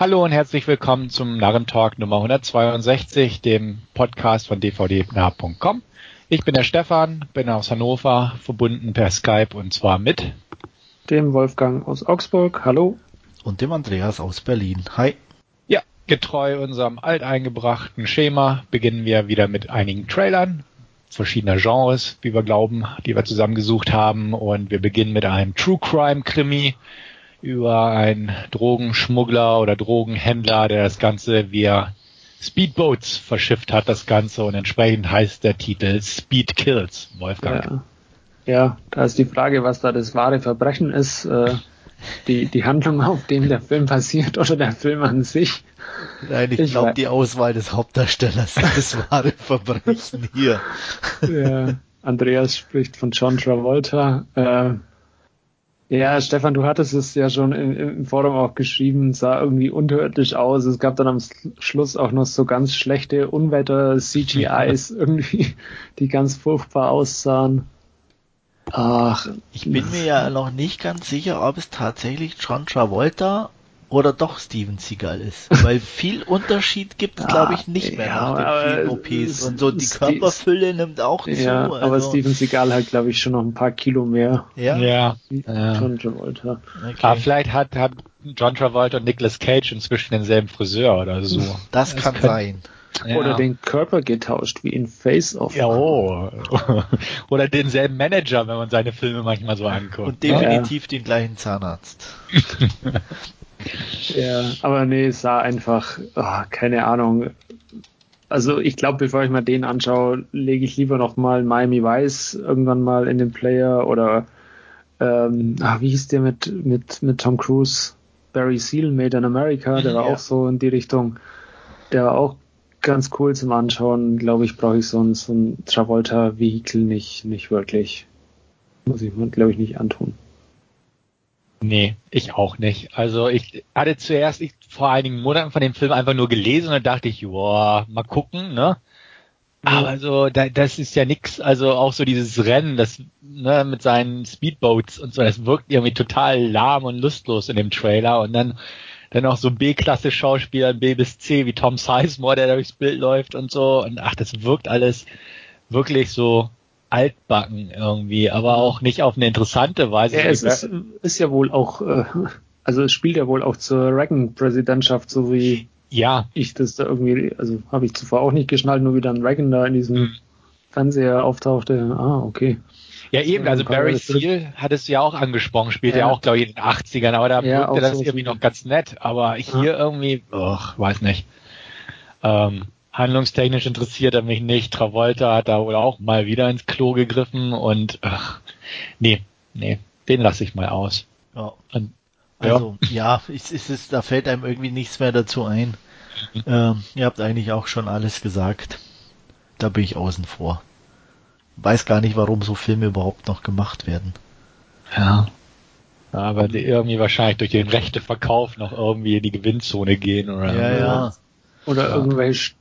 Hallo und herzlich willkommen zum Narrentalk Nummer 162, dem Podcast von dvdnah.com. Ich bin der Stefan, bin aus Hannover, verbunden per Skype und zwar mit dem Wolfgang aus Augsburg. Hallo. Und dem Andreas aus Berlin. Hi. Ja, getreu unserem alteingebrachten Schema beginnen wir wieder mit einigen Trailern verschiedener Genres, wie wir glauben, die wir zusammengesucht haben. Und wir beginnen mit einem True Crime Krimi über einen Drogenschmuggler oder Drogenhändler, der das Ganze via Speedboats verschifft hat, das Ganze. Und entsprechend heißt der Titel Speed Kills, Wolfgang. Ja, ja da ist die Frage, was da das wahre Verbrechen ist. Äh, die, die Handlung, auf dem der Film passiert oder der Film an sich. Nein, ich, ich glaube, die Auswahl des Hauptdarstellers ist das wahre Verbrechen hier. Ja, Andreas spricht von John Travolta. Äh, ja, Stefan, du hattest es ja schon im, im Forum auch geschrieben, sah irgendwie unterirdisch aus. Es gab dann am Schluss auch noch so ganz schlechte Unwetter-CGIs irgendwie, die ganz furchtbar aussahen. Ach. Ich bin mir ja noch nicht ganz sicher, ob es tatsächlich John Travolta oder doch Steven Seagal ist. Weil viel Unterschied gibt es, ja, glaube ich, nicht mehr ja, nach den vielen OPs. Und so die Körperfülle nimmt auch zu. Ja, also. aber Steven Seagal hat, glaube ich, schon noch ein paar Kilo mehr. Ja. ja. John Travolta. Okay. Aber vielleicht hat, hat John Travolta und Nicolas Cage inzwischen denselben Friseur oder so. Das, das kann, kann sein. Ja. Oder den Körper getauscht, wie in Face Off. Ja, oh. Oder denselben Manager, wenn man seine Filme manchmal so anguckt. Und definitiv ja. den gleichen Zahnarzt. ja, aber nee, es sah einfach, oh, keine Ahnung. Also ich glaube, bevor ich mal den anschaue, lege ich lieber noch mal Miami Vice irgendwann mal in den Player oder ähm, ach, wie hieß der mit, mit, mit Tom Cruise? Barry Seal, Made in America, der war ja. auch so in die Richtung. Der war auch ganz cool zum Anschauen. Glaube ich, brauche ich so ein, so ein Travolta-Vehikel nicht, nicht wirklich. Muss ich mir, glaube ich, nicht antun. Nee, ich auch nicht. Also ich hatte zuerst ich, vor einigen Monaten von dem Film einfach nur gelesen und dann dachte ich, wow, mal gucken, ne? Aber so, da, das ist ja nix. Also auch so dieses Rennen, das ne, mit seinen Speedboats und so, das wirkt irgendwie total lahm und lustlos in dem Trailer. Und dann dann auch so B-Klasse-Schauspieler B bis C wie Tom Sizemore, der durchs Bild läuft und so. Und ach, das wirkt alles wirklich so altbacken irgendwie, aber auch nicht auf eine interessante Weise. Ja, es ist, ist ja wohl auch, äh, also es spielt ja wohl auch zur Reagan-Präsidentschaft, so wie ja. ich das da irgendwie, also habe ich zuvor auch nicht geschnallt, nur wie dann Reagan da in diesem hm. Fernseher auftauchte. Ah, okay. Ja, eben, also Barry Seal hat es ja auch angesprochen, spielt ja, ja auch, glaube ich, in den 80ern, aber da ja, wirkte das so irgendwie noch ganz nett. Aber hier ja. irgendwie, ach, weiß nicht. Ähm, handlungstechnisch interessiert er mich nicht. Travolta hat da wohl auch mal wieder ins Klo gegriffen und ach, nee, nee, den lasse ich mal aus. Ja. Und, also, ja, es ist, es, da fällt einem irgendwie nichts mehr dazu ein. Mhm. Ähm, ihr habt eigentlich auch schon alles gesagt. Da bin ich außen vor weiß gar nicht, warum so Filme überhaupt noch gemacht werden. Ja. Ja, weil die irgendwie wahrscheinlich durch den rechte Verkauf noch irgendwie in die Gewinnzone gehen oder ja, ja. oder ja. irgendwelche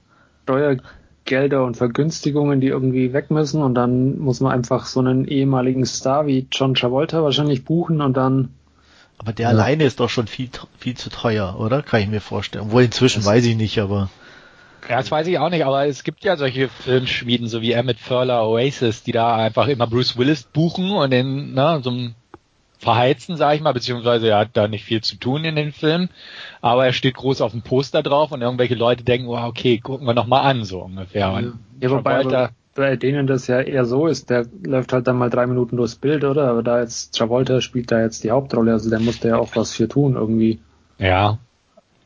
Steuergelder und Vergünstigungen, die irgendwie weg müssen und dann muss man einfach so einen ehemaligen Star wie John Travolta wahrscheinlich buchen und dann aber der ja. alleine ist doch schon viel viel zu teuer, oder? Kann ich mir vorstellen. Obwohl inzwischen das weiß ich nicht, aber ja, das weiß ich auch nicht, aber es gibt ja solche Filmschmieden, so wie Emmett Furler Oasis, die da einfach immer Bruce Willis buchen und den, ne, so ein verheizen, sag ich mal, beziehungsweise er hat da nicht viel zu tun in den Film, aber er steht groß auf dem Poster drauf und irgendwelche Leute denken, oh, okay, gucken wir noch mal an, so ungefähr. Ja, ja wobei Travolta, bei denen das ja eher so ist, der läuft halt dann mal drei Minuten durchs Bild, oder? Aber da jetzt Travolta spielt da jetzt die Hauptrolle, also der musste ja auch was für tun irgendwie. Ja,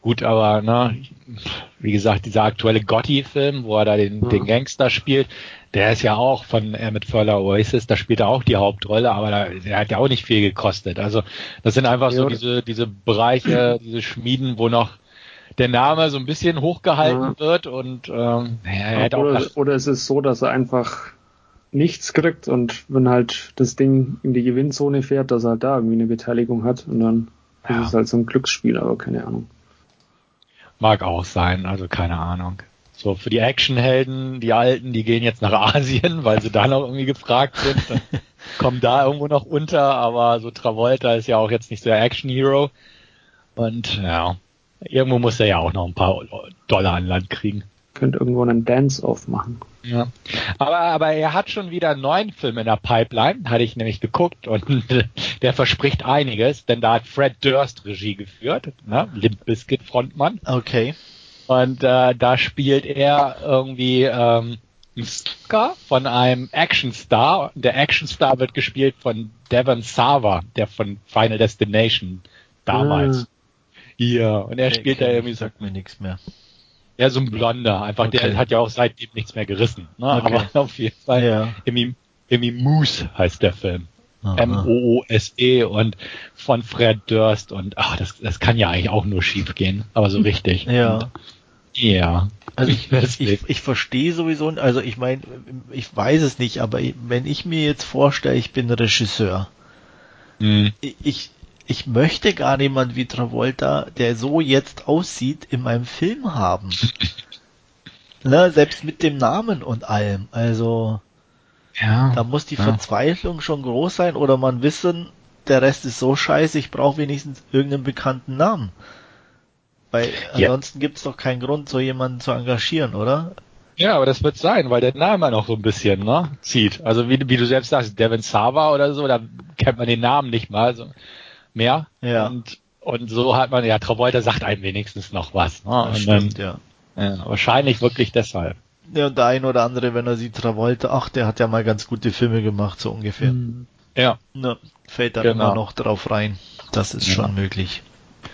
Gut, aber ne, wie gesagt, dieser aktuelle Gotti-Film, wo er da den, ja. den Gangster spielt, der ist ja auch von Emmett Furler Oasis, da spielt er auch die Hauptrolle, aber da, der hat ja auch nicht viel gekostet. Also das sind einfach so diese, diese Bereiche, diese Schmieden, wo noch der Name so ein bisschen hochgehalten ja. wird und ähm, ja, ja, oder, oder es ist so, dass er einfach nichts kriegt und wenn halt das Ding in die Gewinnzone fährt, dass er da irgendwie eine Beteiligung hat und dann ist es halt so ein Glücksspiel, aber keine Ahnung. Mag auch sein, also keine Ahnung. So, für die Actionhelden, die Alten, die gehen jetzt nach Asien, weil sie da noch irgendwie gefragt sind. kommen da irgendwo noch unter, aber so Travolta ist ja auch jetzt nicht so der Action-Hero. Und ja, Irgendwo muss er ja auch noch ein paar Dollar an Land kriegen. Könnte irgendwo einen Dance-Off machen. Ja. Aber, aber er hat schon wieder einen neuen Film in der Pipeline, hatte ich nämlich geguckt und der verspricht einiges, denn da hat Fred Durst Regie geführt, ne? Limp Bizkit Frontmann. Okay. Und äh, da spielt er irgendwie ähm, ein Stalker von einem Actionstar. Der Actionstar wird gespielt von Devon Sava, der von Final Destination damals. Ah. Ja, und er spielt da irgendwie sagt mir nichts mehr. Ja, so ein Blonder, einfach okay. der hat ja auch seitdem nichts mehr gerissen. Ne? Okay. Aber auf jeden Fall. Ja. Emi, Emi Moose heißt der Film. M-O-O-S-E und von Fred Durst und ach, das, das kann ja eigentlich auch nur schief gehen, aber so richtig. Ja. Und, ja. Also ich, ich, ich verstehe sowieso, also ich meine, ich weiß es nicht, aber wenn ich mir jetzt vorstelle, ich bin Regisseur, mhm. ich, ich möchte gar niemand wie Travolta, der so jetzt aussieht, in meinem Film haben. ne, selbst mit dem Namen und allem. Also ja, da muss die ja. Verzweiflung schon groß sein oder man wissen, der Rest ist so scheiße, ich brauche wenigstens irgendeinen bekannten Namen. Weil ansonsten ja. gibt es doch keinen Grund, so jemanden zu engagieren, oder? Ja, aber das wird sein, weil der Name noch so ein bisschen ne, zieht. Also wie, wie du selbst sagst, Devin Sava oder so, da kennt man den Namen nicht mal. Also mehr. Ja. Und, und so hat man, ja, Travolta sagt einem wenigstens noch was. Ne? Das stimmt, dann, ja. ja. Wahrscheinlich wirklich deshalb. Ja, und der ein oder andere, wenn er sieht, Travolta, ach, der hat ja mal ganz gute Filme gemacht, so ungefähr. Mhm. Ja. Na, fällt dann genau. immer noch drauf rein. Das ist ja. schon möglich.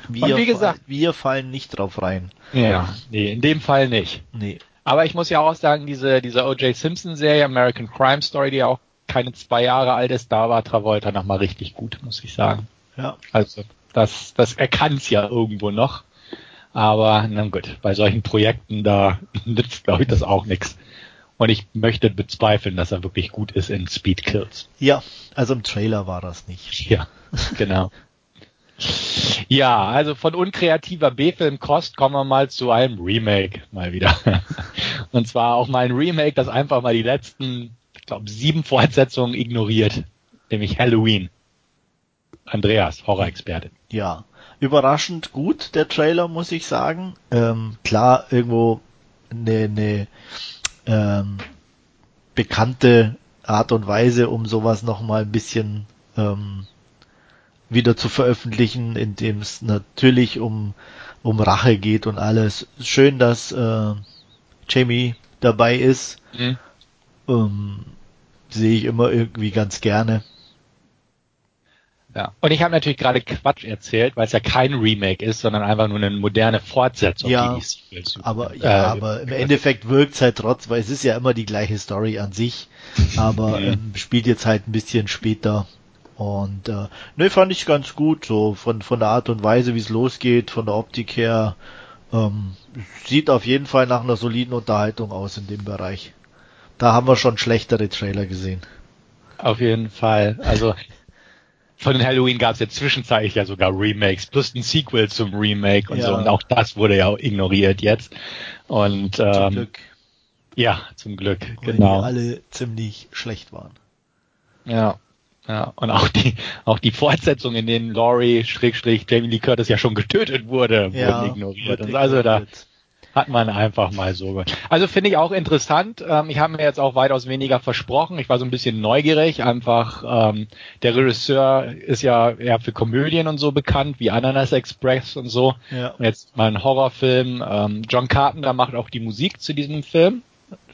Wir, und wie gesagt, wir fallen nicht drauf rein. Ja, nee, in dem Fall nicht. Nee. Aber ich muss ja auch sagen, diese, diese O.J. Simpson Serie, American Crime Story, die ja auch keine zwei Jahre alt ist, da war Travolta nochmal richtig gut, muss ich sagen. Ja. Also das, das er kann es ja irgendwo noch. Aber na gut, bei solchen Projekten da nützt, glaube ich, das auch nichts. Und ich möchte bezweifeln, dass er wirklich gut ist in Speed Kills. Ja, also im Trailer war das nicht. Ja, genau. ja, also von unkreativer B-Film-Kost kommen wir mal zu einem Remake mal wieder. Und zwar auch mal ein Remake, das einfach mal die letzten, ich glaube, sieben Fortsetzungen ignoriert. Nämlich Halloween. Andreas, Horror-Experte. Ja, überraschend gut, der Trailer, muss ich sagen. Ähm, klar, irgendwo eine, eine ähm, bekannte Art und Weise, um sowas nochmal ein bisschen ähm, wieder zu veröffentlichen, indem es natürlich um, um Rache geht und alles. Schön, dass äh, Jamie dabei ist. Mhm. Ähm, sehe ich immer irgendwie ganz gerne. Ja. Und ich habe natürlich gerade Quatsch erzählt, weil es ja kein Remake ist, sondern einfach nur eine moderne Fortsetzung. Ja, aber, ja, äh, aber im Endeffekt wirkt es halt trotz, weil es ist ja immer die gleiche Story an sich, aber ähm, spielt jetzt halt ein bisschen später. Und äh, ne, fand ich ganz gut, so von, von der Art und Weise, wie es losgeht, von der Optik her. Ähm, sieht auf jeden Fall nach einer soliden Unterhaltung aus in dem Bereich. Da haben wir schon schlechtere Trailer gesehen. Auf jeden Fall. Also von den Halloween gab es ja zwischenzeitlich ja sogar Remakes, plus ein Sequel zum Remake und ja. so. Und auch das wurde ja ignoriert jetzt. Und ähm, zum Glück. Ja, zum Glück, Weil genau. Die alle ziemlich schlecht waren. Ja. Ja, und auch die, auch die Fortsetzung, in denen Laurie, Schrägstrich, Jamie Lee Curtis ja schon getötet wurde, ja, wurden ignoriert. Also da, hat man einfach mal so. Also finde ich auch interessant. Ähm, ich habe mir jetzt auch weitaus weniger versprochen. Ich war so ein bisschen neugierig. Einfach, ähm, der Regisseur ist ja eher für Komödien und so bekannt, wie Ananas Express und so. Ja. Und jetzt mal ein Horrorfilm. Ähm, John Carpenter macht auch die Musik zu diesem Film.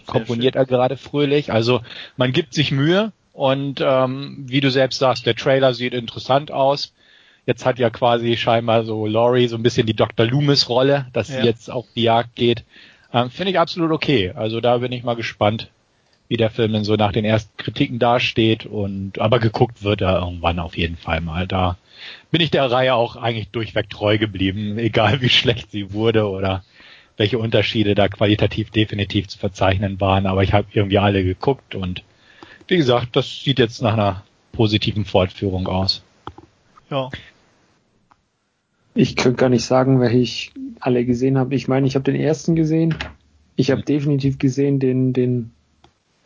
Komponiert er gerade fröhlich. Also man gibt sich Mühe. Und ähm, wie du selbst sagst, der Trailer sieht interessant aus. Jetzt hat ja quasi scheinbar so Laurie so ein bisschen die Dr. Loomis Rolle, dass ja. sie jetzt auf die Jagd geht. Ähm, Finde ich absolut okay. Also da bin ich mal gespannt, wie der Film denn so nach den ersten Kritiken dasteht und aber geguckt wird er irgendwann auf jeden Fall mal. Da bin ich der Reihe auch eigentlich durchweg treu geblieben, egal wie schlecht sie wurde oder welche Unterschiede da qualitativ definitiv zu verzeichnen waren. Aber ich habe irgendwie alle geguckt und wie gesagt, das sieht jetzt nach einer positiven Fortführung aus. Ja. Ich könnte gar nicht sagen, welche ich alle gesehen habe. Ich meine, ich habe den ersten gesehen. Ich habe definitiv gesehen den, den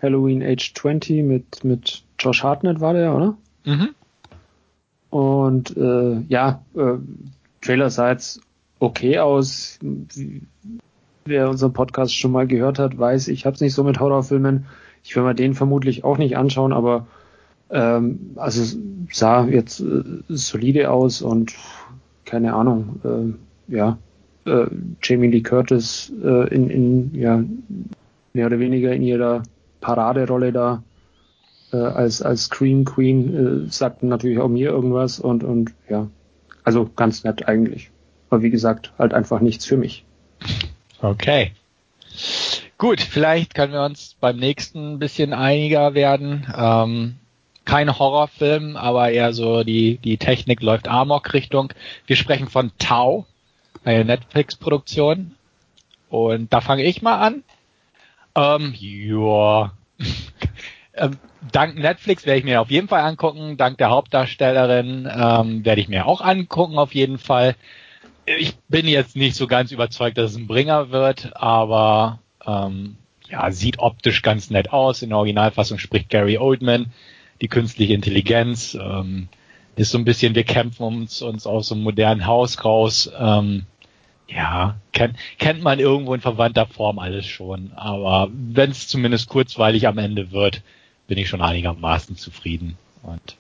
Halloween Age 20 mit, mit Josh Hartnett war der, oder? Mhm. Und äh, ja, äh, Trailer sah jetzt okay aus. Wer unseren Podcast schon mal gehört hat, weiß, ich habe es nicht so mit Horrorfilmen. Ich will mir den vermutlich auch nicht anschauen, aber ähm, also sah jetzt äh, solide aus und keine Ahnung, äh, ja, äh, Jamie Lee Curtis äh, in, in ja mehr oder weniger in ihrer Paraderolle da äh, als als Scream Queen äh, sagten natürlich auch mir irgendwas und und ja, also ganz nett eigentlich. Aber wie gesagt, halt einfach nichts für mich. Okay. Gut, vielleicht können wir uns beim nächsten ein bisschen einiger werden. Ähm, kein Horrorfilm, aber eher so die, die Technik läuft Amok Richtung. Wir sprechen von Tau, eine Netflix-Produktion. Und da fange ich mal an. Ähm, ja. ähm, dank Netflix werde ich mir auf jeden Fall angucken. Dank der Hauptdarstellerin ähm, werde ich mir auch angucken, auf jeden Fall. Ich bin jetzt nicht so ganz überzeugt, dass es ein Bringer wird, aber ähm, ja, sieht optisch ganz nett aus. In der Originalfassung spricht Gary Oldman, die künstliche Intelligenz. Ähm, ist so ein bisschen, wir kämpfen uns, uns aus so einem modernen Haus raus. Ähm, ja, kennt, kennt man irgendwo in verwandter Form alles schon. Aber wenn es zumindest kurzweilig am Ende wird, bin ich schon einigermaßen zufrieden. Und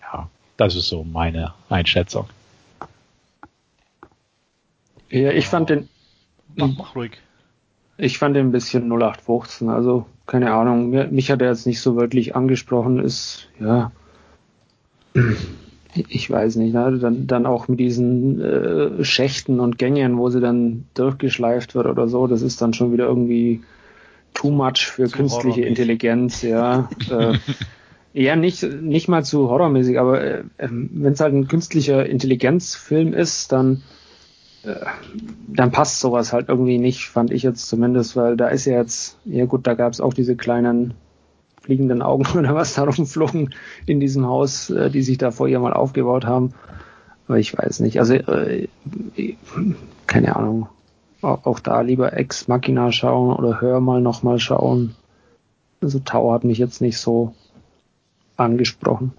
ja, das ist so meine Einschätzung. Ja, ich fand den. Mach, mach ruhig. Ich fand den ein bisschen 0815. Also, keine Ahnung. Mich hat er jetzt nicht so wirklich angesprochen. Ist, ja. Ich weiß nicht, ne? dann, dann auch mit diesen äh, Schächten und Gängen, wo sie dann durchgeschleift wird oder so, das ist dann schon wieder irgendwie too much für zu künstliche Intelligenz, ja. äh, eher nicht, nicht mal zu horrormäßig, aber äh, ähm, wenn es halt ein künstlicher Intelligenzfilm ist, dann dann passt sowas halt irgendwie nicht, fand ich jetzt zumindest, weil da ist ja jetzt, ja gut, da gab es auch diese kleinen fliegenden Augen oder was da rumflogen in diesem Haus, äh, die sich da vor ihr mal aufgebaut haben. Aber ich weiß nicht. Also äh, keine Ahnung. Auch da lieber Ex Machina schauen oder Hör mal nochmal schauen. Also Tau hat mich jetzt nicht so angesprochen.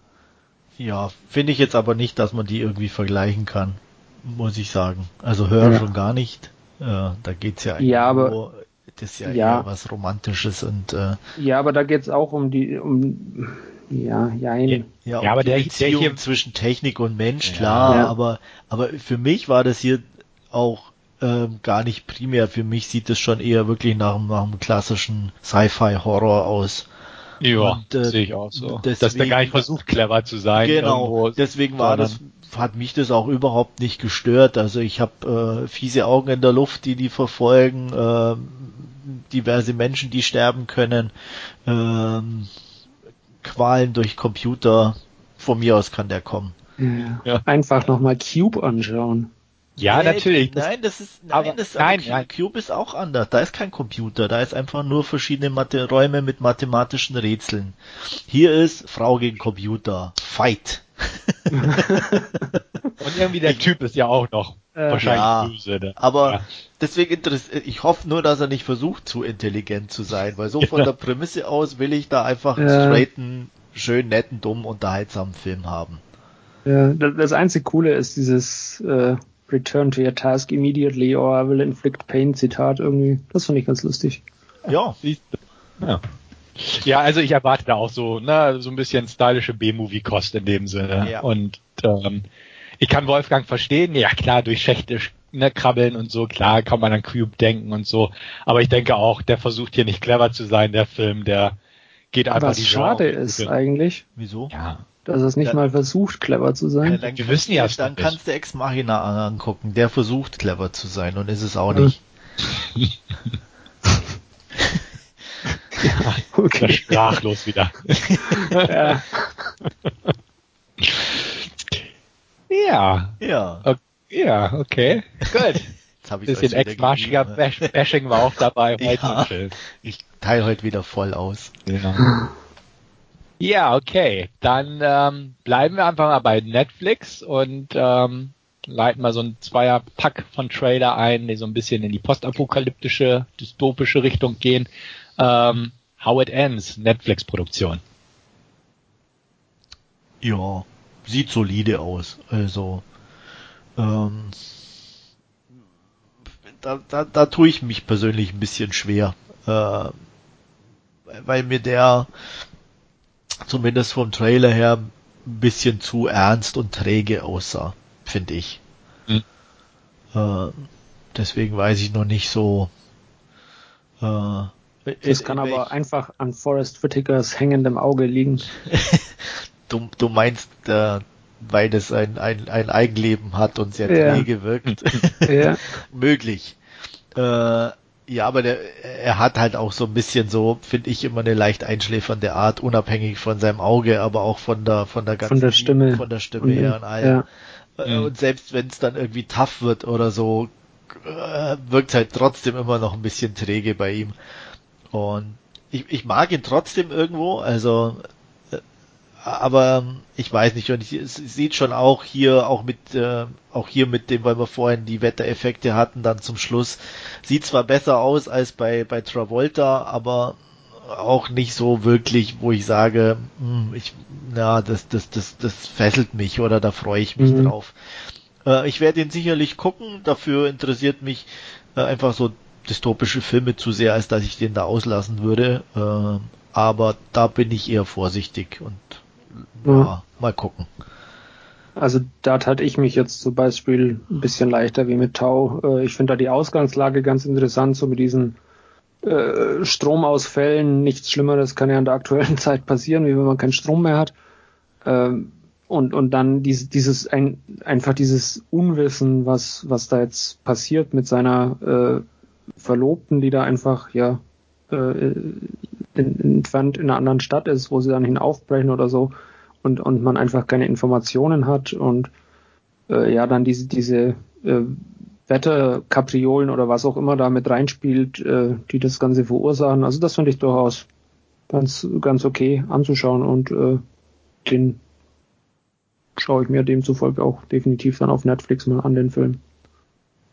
Ja, finde ich jetzt aber nicht, dass man die irgendwie vergleichen kann, muss ich sagen. Also Hör ja. schon gar nicht. Äh, da geht's ja eigentlich ja, aber, nur das ist ja, ja. eher was Romantisches und äh, ja, aber da geht's auch um die um ja, ja, ja, ja, ja aber der Beziehung hier zwischen Technik und Mensch, klar, ja. aber aber für mich war das hier auch ähm, gar nicht primär. Für mich sieht es schon eher wirklich nach, nach einem klassischen Sci-Fi-Horror aus. Ja, äh, sehe ich auch so. Deswegen, Dass der gar nicht versucht, clever zu sein. Genau, irgendwo, deswegen war das, hat mich das auch überhaupt nicht gestört. Also ich habe äh, fiese Augen in der Luft, die die verfolgen, äh, diverse Menschen, die sterben können, äh, Qualen durch Computer. Von mir aus kann der kommen. Ja. ja. Einfach nochmal Cube anschauen. Ja, nee, natürlich. Nein, das ist, nein, aber, das, nein, nein. Cube ist auch anders. Da ist kein Computer. Da ist einfach nur verschiedene Mathe Räume mit mathematischen Rätseln. Hier ist Frau gegen Computer. Fight. Und irgendwie der Typ ist ja auch noch äh, wahrscheinlich ja, böse. Ne? Aber ja. deswegen interessiert, ich hoffe nur, dass er nicht versucht, zu intelligent zu sein, weil so von ja. der Prämisse aus will ich da einfach einen straighten, schön netten, dummen, unterhaltsamen Film haben. Ja, das einzige Coole ist dieses, äh, Return to your task immediately or I will inflict pain Zitat irgendwie. Das fand ich ganz lustig. Ja. Ja. Ja, also ich erwarte da auch so, ne, so ein bisschen stylische B-Movie-Kost in dem Sinne. Ja. Und ähm, ich kann Wolfgang verstehen, ja klar, durch Schächte ne, krabbeln und so, klar kann man an Cube denken und so. Aber ich denke auch, der versucht hier nicht clever zu sein, der Film, der geht einfach Was schade ist eigentlich. Wieso? Ja dass es nicht ja. mal versucht, clever zu sein. Ja, dann Wir wissen ja, dann kannst du Ex Machina angucken. Der versucht, clever zu sein und ist es auch nicht. ja, okay. Sprachlos wieder. ja. ja. Ja. Okay. Ja, okay. Gut. Bisschen Ex-Machina-Bashing war auch dabei. Ja, ich teile heute wieder voll aus. Ja. Ja, okay. Dann ähm, bleiben wir einfach mal bei Netflix und ähm, leiten mal so ein Zweier-Pack von Trailer ein, die so ein bisschen in die postapokalyptische, dystopische Richtung gehen. Ähm, How It Ends, Netflix-Produktion. Ja, sieht solide aus. Also ähm, da, da, da tue ich mich persönlich ein bisschen schwer. Äh, weil mir der zumindest vom Trailer her ein bisschen zu ernst und träge aussah, finde ich. Hm. Äh, deswegen weiß ich noch nicht so. Äh, das kann aber einfach an Forrest Whitakers hängendem Auge liegen. du, du meinst, äh, weil das ein, ein, ein Eigenleben hat und sehr träge ja. wirkt. ja. Möglich. Äh, ja, aber der, er hat halt auch so ein bisschen so, finde ich, immer eine leicht einschläfernde Art, unabhängig von seinem Auge, aber auch von der, von der ganzen, von der Stimme, von der Stimme her und allem. Ja. Äh, und selbst wenn es dann irgendwie tough wird oder so, äh, wirkt halt trotzdem immer noch ein bisschen träge bei ihm. Und ich, ich mag ihn trotzdem irgendwo, also aber ähm, ich weiß nicht, und es sieht schon auch hier, auch mit, äh, auch hier mit dem, weil wir vorhin die Wettereffekte hatten, dann zum Schluss, sieht zwar besser aus als bei, bei Travolta, aber auch nicht so wirklich, wo ich sage, mh, hm, ich, na, das, das, das, das fesselt mich oder da freue ich mich mhm. drauf. Äh, ich werde ihn sicherlich gucken, dafür interessiert mich äh, einfach so dystopische Filme zu sehr, als dass ich den da auslassen würde. Äh, aber da bin ich eher vorsichtig und ja, ja, mal gucken. Also da tat ich mich jetzt zum Beispiel ein bisschen leichter wie mit Tau. Äh, ich finde da die Ausgangslage ganz interessant, so mit diesen äh, Stromausfällen. Nichts Schlimmeres kann ja in der aktuellen Zeit passieren, wie wenn man keinen Strom mehr hat. Ähm, und, und dann dieses, dieses ein, einfach dieses Unwissen, was, was da jetzt passiert mit seiner äh, Verlobten, die da einfach ja äh, entfernt in einer anderen Stadt ist, wo sie dann hinaufbrechen oder so und, und man einfach keine Informationen hat und äh, ja, dann diese, diese äh, Wetterkapriolen oder was auch immer da mit reinspielt, äh, die das Ganze verursachen. Also das finde ich durchaus ganz, ganz okay anzuschauen und äh, den schaue ich mir demzufolge auch definitiv dann auf Netflix mal an, den Film.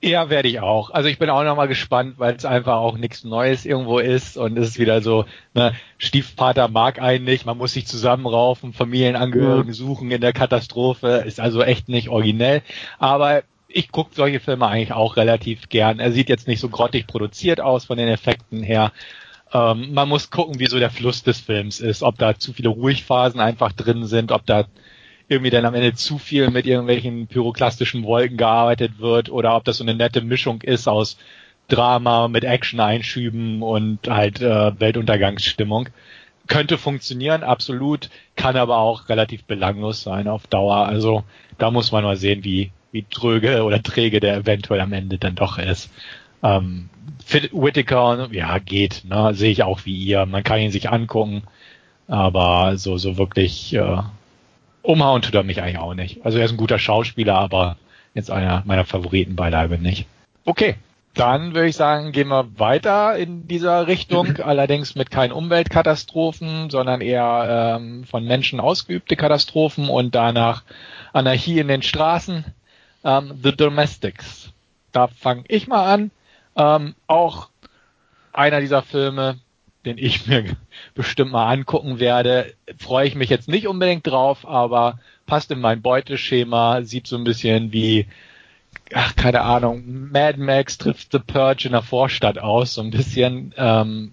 Ja, werde ich auch. Also ich bin auch nochmal gespannt, weil es einfach auch nichts Neues irgendwo ist und es ist wieder so, ne, Stiefvater mag einen nicht, man muss sich zusammenraufen, Familienangehörigen suchen in der Katastrophe, ist also echt nicht originell. Aber ich gucke solche Filme eigentlich auch relativ gern. Er sieht jetzt nicht so grottig produziert aus von den Effekten her. Ähm, man muss gucken, wie so der Fluss des Films ist, ob da zu viele Ruhigphasen einfach drin sind, ob da irgendwie dann am Ende zu viel mit irgendwelchen pyroklastischen Wolken gearbeitet wird oder ob das so eine nette Mischung ist aus Drama mit Action-Einschüben und halt äh, Weltuntergangsstimmung. Könnte funktionieren, absolut, kann aber auch relativ belanglos sein auf Dauer. Also da muss man mal sehen, wie, wie tröge oder träge der eventuell am Ende dann doch ist. Ähm, Whittaker, ja, geht, ne, sehe ich auch wie ihr. Man kann ihn sich angucken, aber so, so wirklich äh, umhauen tut er mich eigentlich auch nicht. Also er ist ein guter Schauspieler, aber jetzt einer meiner Favoriten beileibe nicht. Okay, dann würde ich sagen, gehen wir weiter in dieser Richtung, allerdings mit keinen Umweltkatastrophen, sondern eher ähm, von Menschen ausgeübte Katastrophen und danach Anarchie in den Straßen. Ähm, The Domestics. Da fange ich mal an. Ähm, auch einer dieser Filme, den ich mir bestimmt mal angucken werde. Freue ich mich jetzt nicht unbedingt drauf, aber passt in mein Beuteschema, sieht so ein bisschen wie, ach, keine Ahnung, Mad Max trifft The Purge in der Vorstadt aus, so ein bisschen, ähm,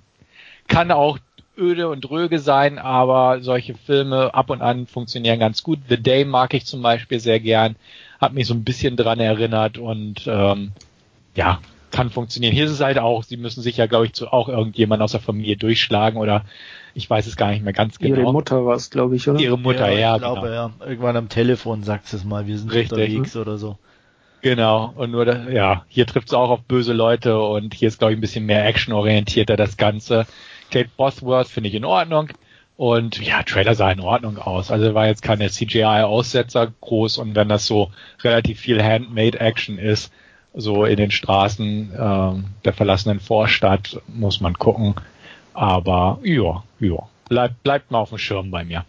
kann auch öde und dröge sein, aber solche Filme ab und an funktionieren ganz gut. The Day mag ich zum Beispiel sehr gern, hat mich so ein bisschen dran erinnert und ähm, ja, kann funktionieren. Hier ist es halt auch, sie müssen sich ja, glaube ich, zu auch irgendjemand aus der Familie durchschlagen oder ich weiß es gar nicht mehr ganz genau. Ihre Mutter war es, glaube ich, oder? Ihre Mutter, ja. ja ich glaube, genau. ja. Irgendwann am Telefon sagt es mal, wir sind Richtig. unterwegs oder so. Genau, und nur, da, ja, hier trifft es auch auf böse Leute und hier ist, glaube ich, ein bisschen mehr actionorientierter das Ganze. Kate Bosworth finde ich in Ordnung. Und ja, Trailer sah in Ordnung aus. Also war jetzt keine CGI-Aussetzer groß und wenn das so relativ viel Handmade-Action ist, so in den Straßen äh, der verlassenen Vorstadt, muss man gucken. Aber ja, ja, bleibt bleibt mal auf dem Schirm bei mir.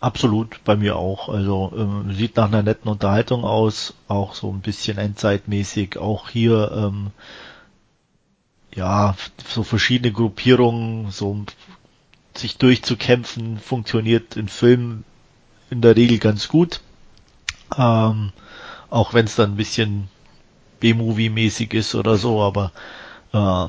Absolut, bei mir auch. Also ähm, sieht nach einer netten Unterhaltung aus, auch so ein bisschen endzeitmäßig. Auch hier ähm, ja so verschiedene Gruppierungen, so sich durchzukämpfen, funktioniert in Filmen in der Regel ganz gut. Ähm, auch wenn es dann ein bisschen B-Movie-mäßig ist oder so, aber äh,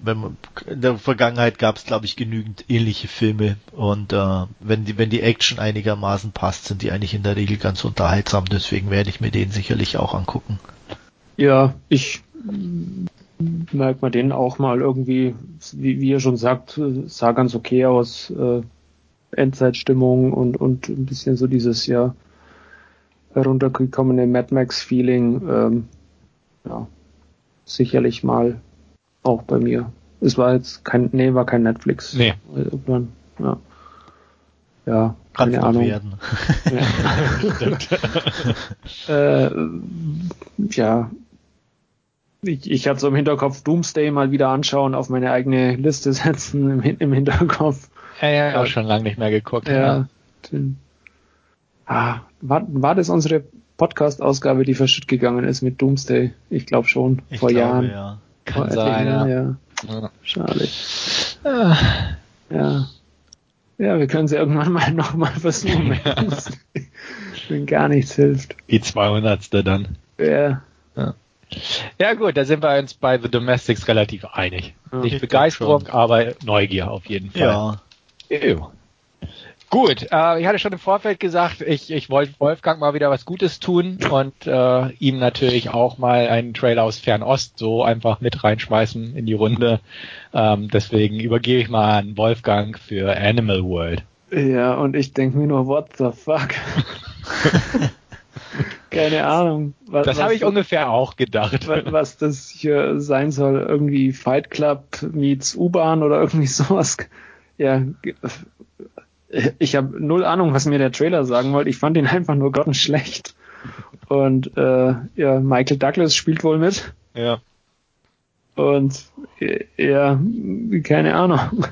wenn man, in der Vergangenheit gab es, glaube ich, genügend ähnliche Filme und äh, wenn die wenn die Action einigermaßen passt, sind die eigentlich in der Regel ganz unterhaltsam. Deswegen werde ich mir den sicherlich auch angucken. Ja, ich merkt man den auch mal irgendwie, wie, wie ihr schon sagt, sah ganz okay aus. Äh, Endzeitstimmung und, und ein bisschen so dieses ja heruntergekommene Mad Max-Feeling. Ähm, ja, sicherlich mal auch bei mir. Es war jetzt kein, nee, war kein Netflix. Nee. Irgendwann, ja. Ja, keine Kann's Ahnung. Werden. Ja. äh, ja. Ich, ich hatte so im Hinterkopf Doomsday mal wieder anschauen, auf meine eigene Liste setzen im, im Hinterkopf. Ja, ja, ja, auch schon lange nicht mehr geguckt. Ja. ja. Den, ah, war, war das unsere Podcast-Ausgabe, die verschütt gegangen ist mit Doomsday? Ich glaube schon, ich vor glaube, Jahren. Ja. Kann sein, ja. ja. Schade. Ah. Ja. Ja, wir können es irgendwann mal nochmal versuchen, wenn gar nichts hilft. Die 200. dann. Ja. ja. Ja gut, da sind wir uns bei The Domestics relativ einig. Ja, Nicht Begeisterung, aber Neugier auf jeden Fall. Ja. Ew. Gut, äh, ich hatte schon im Vorfeld gesagt, ich, ich wollte Wolfgang mal wieder was Gutes tun und äh, ihm natürlich auch mal einen Trailer aus Fernost so einfach mit reinschmeißen in die Runde. Ähm, deswegen übergebe ich mal an Wolfgang für Animal World. Ja, und ich denke mir nur, what the fuck? Keine Ahnung. Was, das habe ich ungefähr auch gedacht. Was, was das hier sein soll, irgendwie Fight Club meets U-Bahn oder irgendwie sowas. Ja, ich habe null Ahnung, was mir der Trailer sagen wollte. Ich fand ihn einfach nur grottenschlecht. Und äh, ja, Michael Douglas spielt wohl mit. Ja. Und ja, keine Ahnung.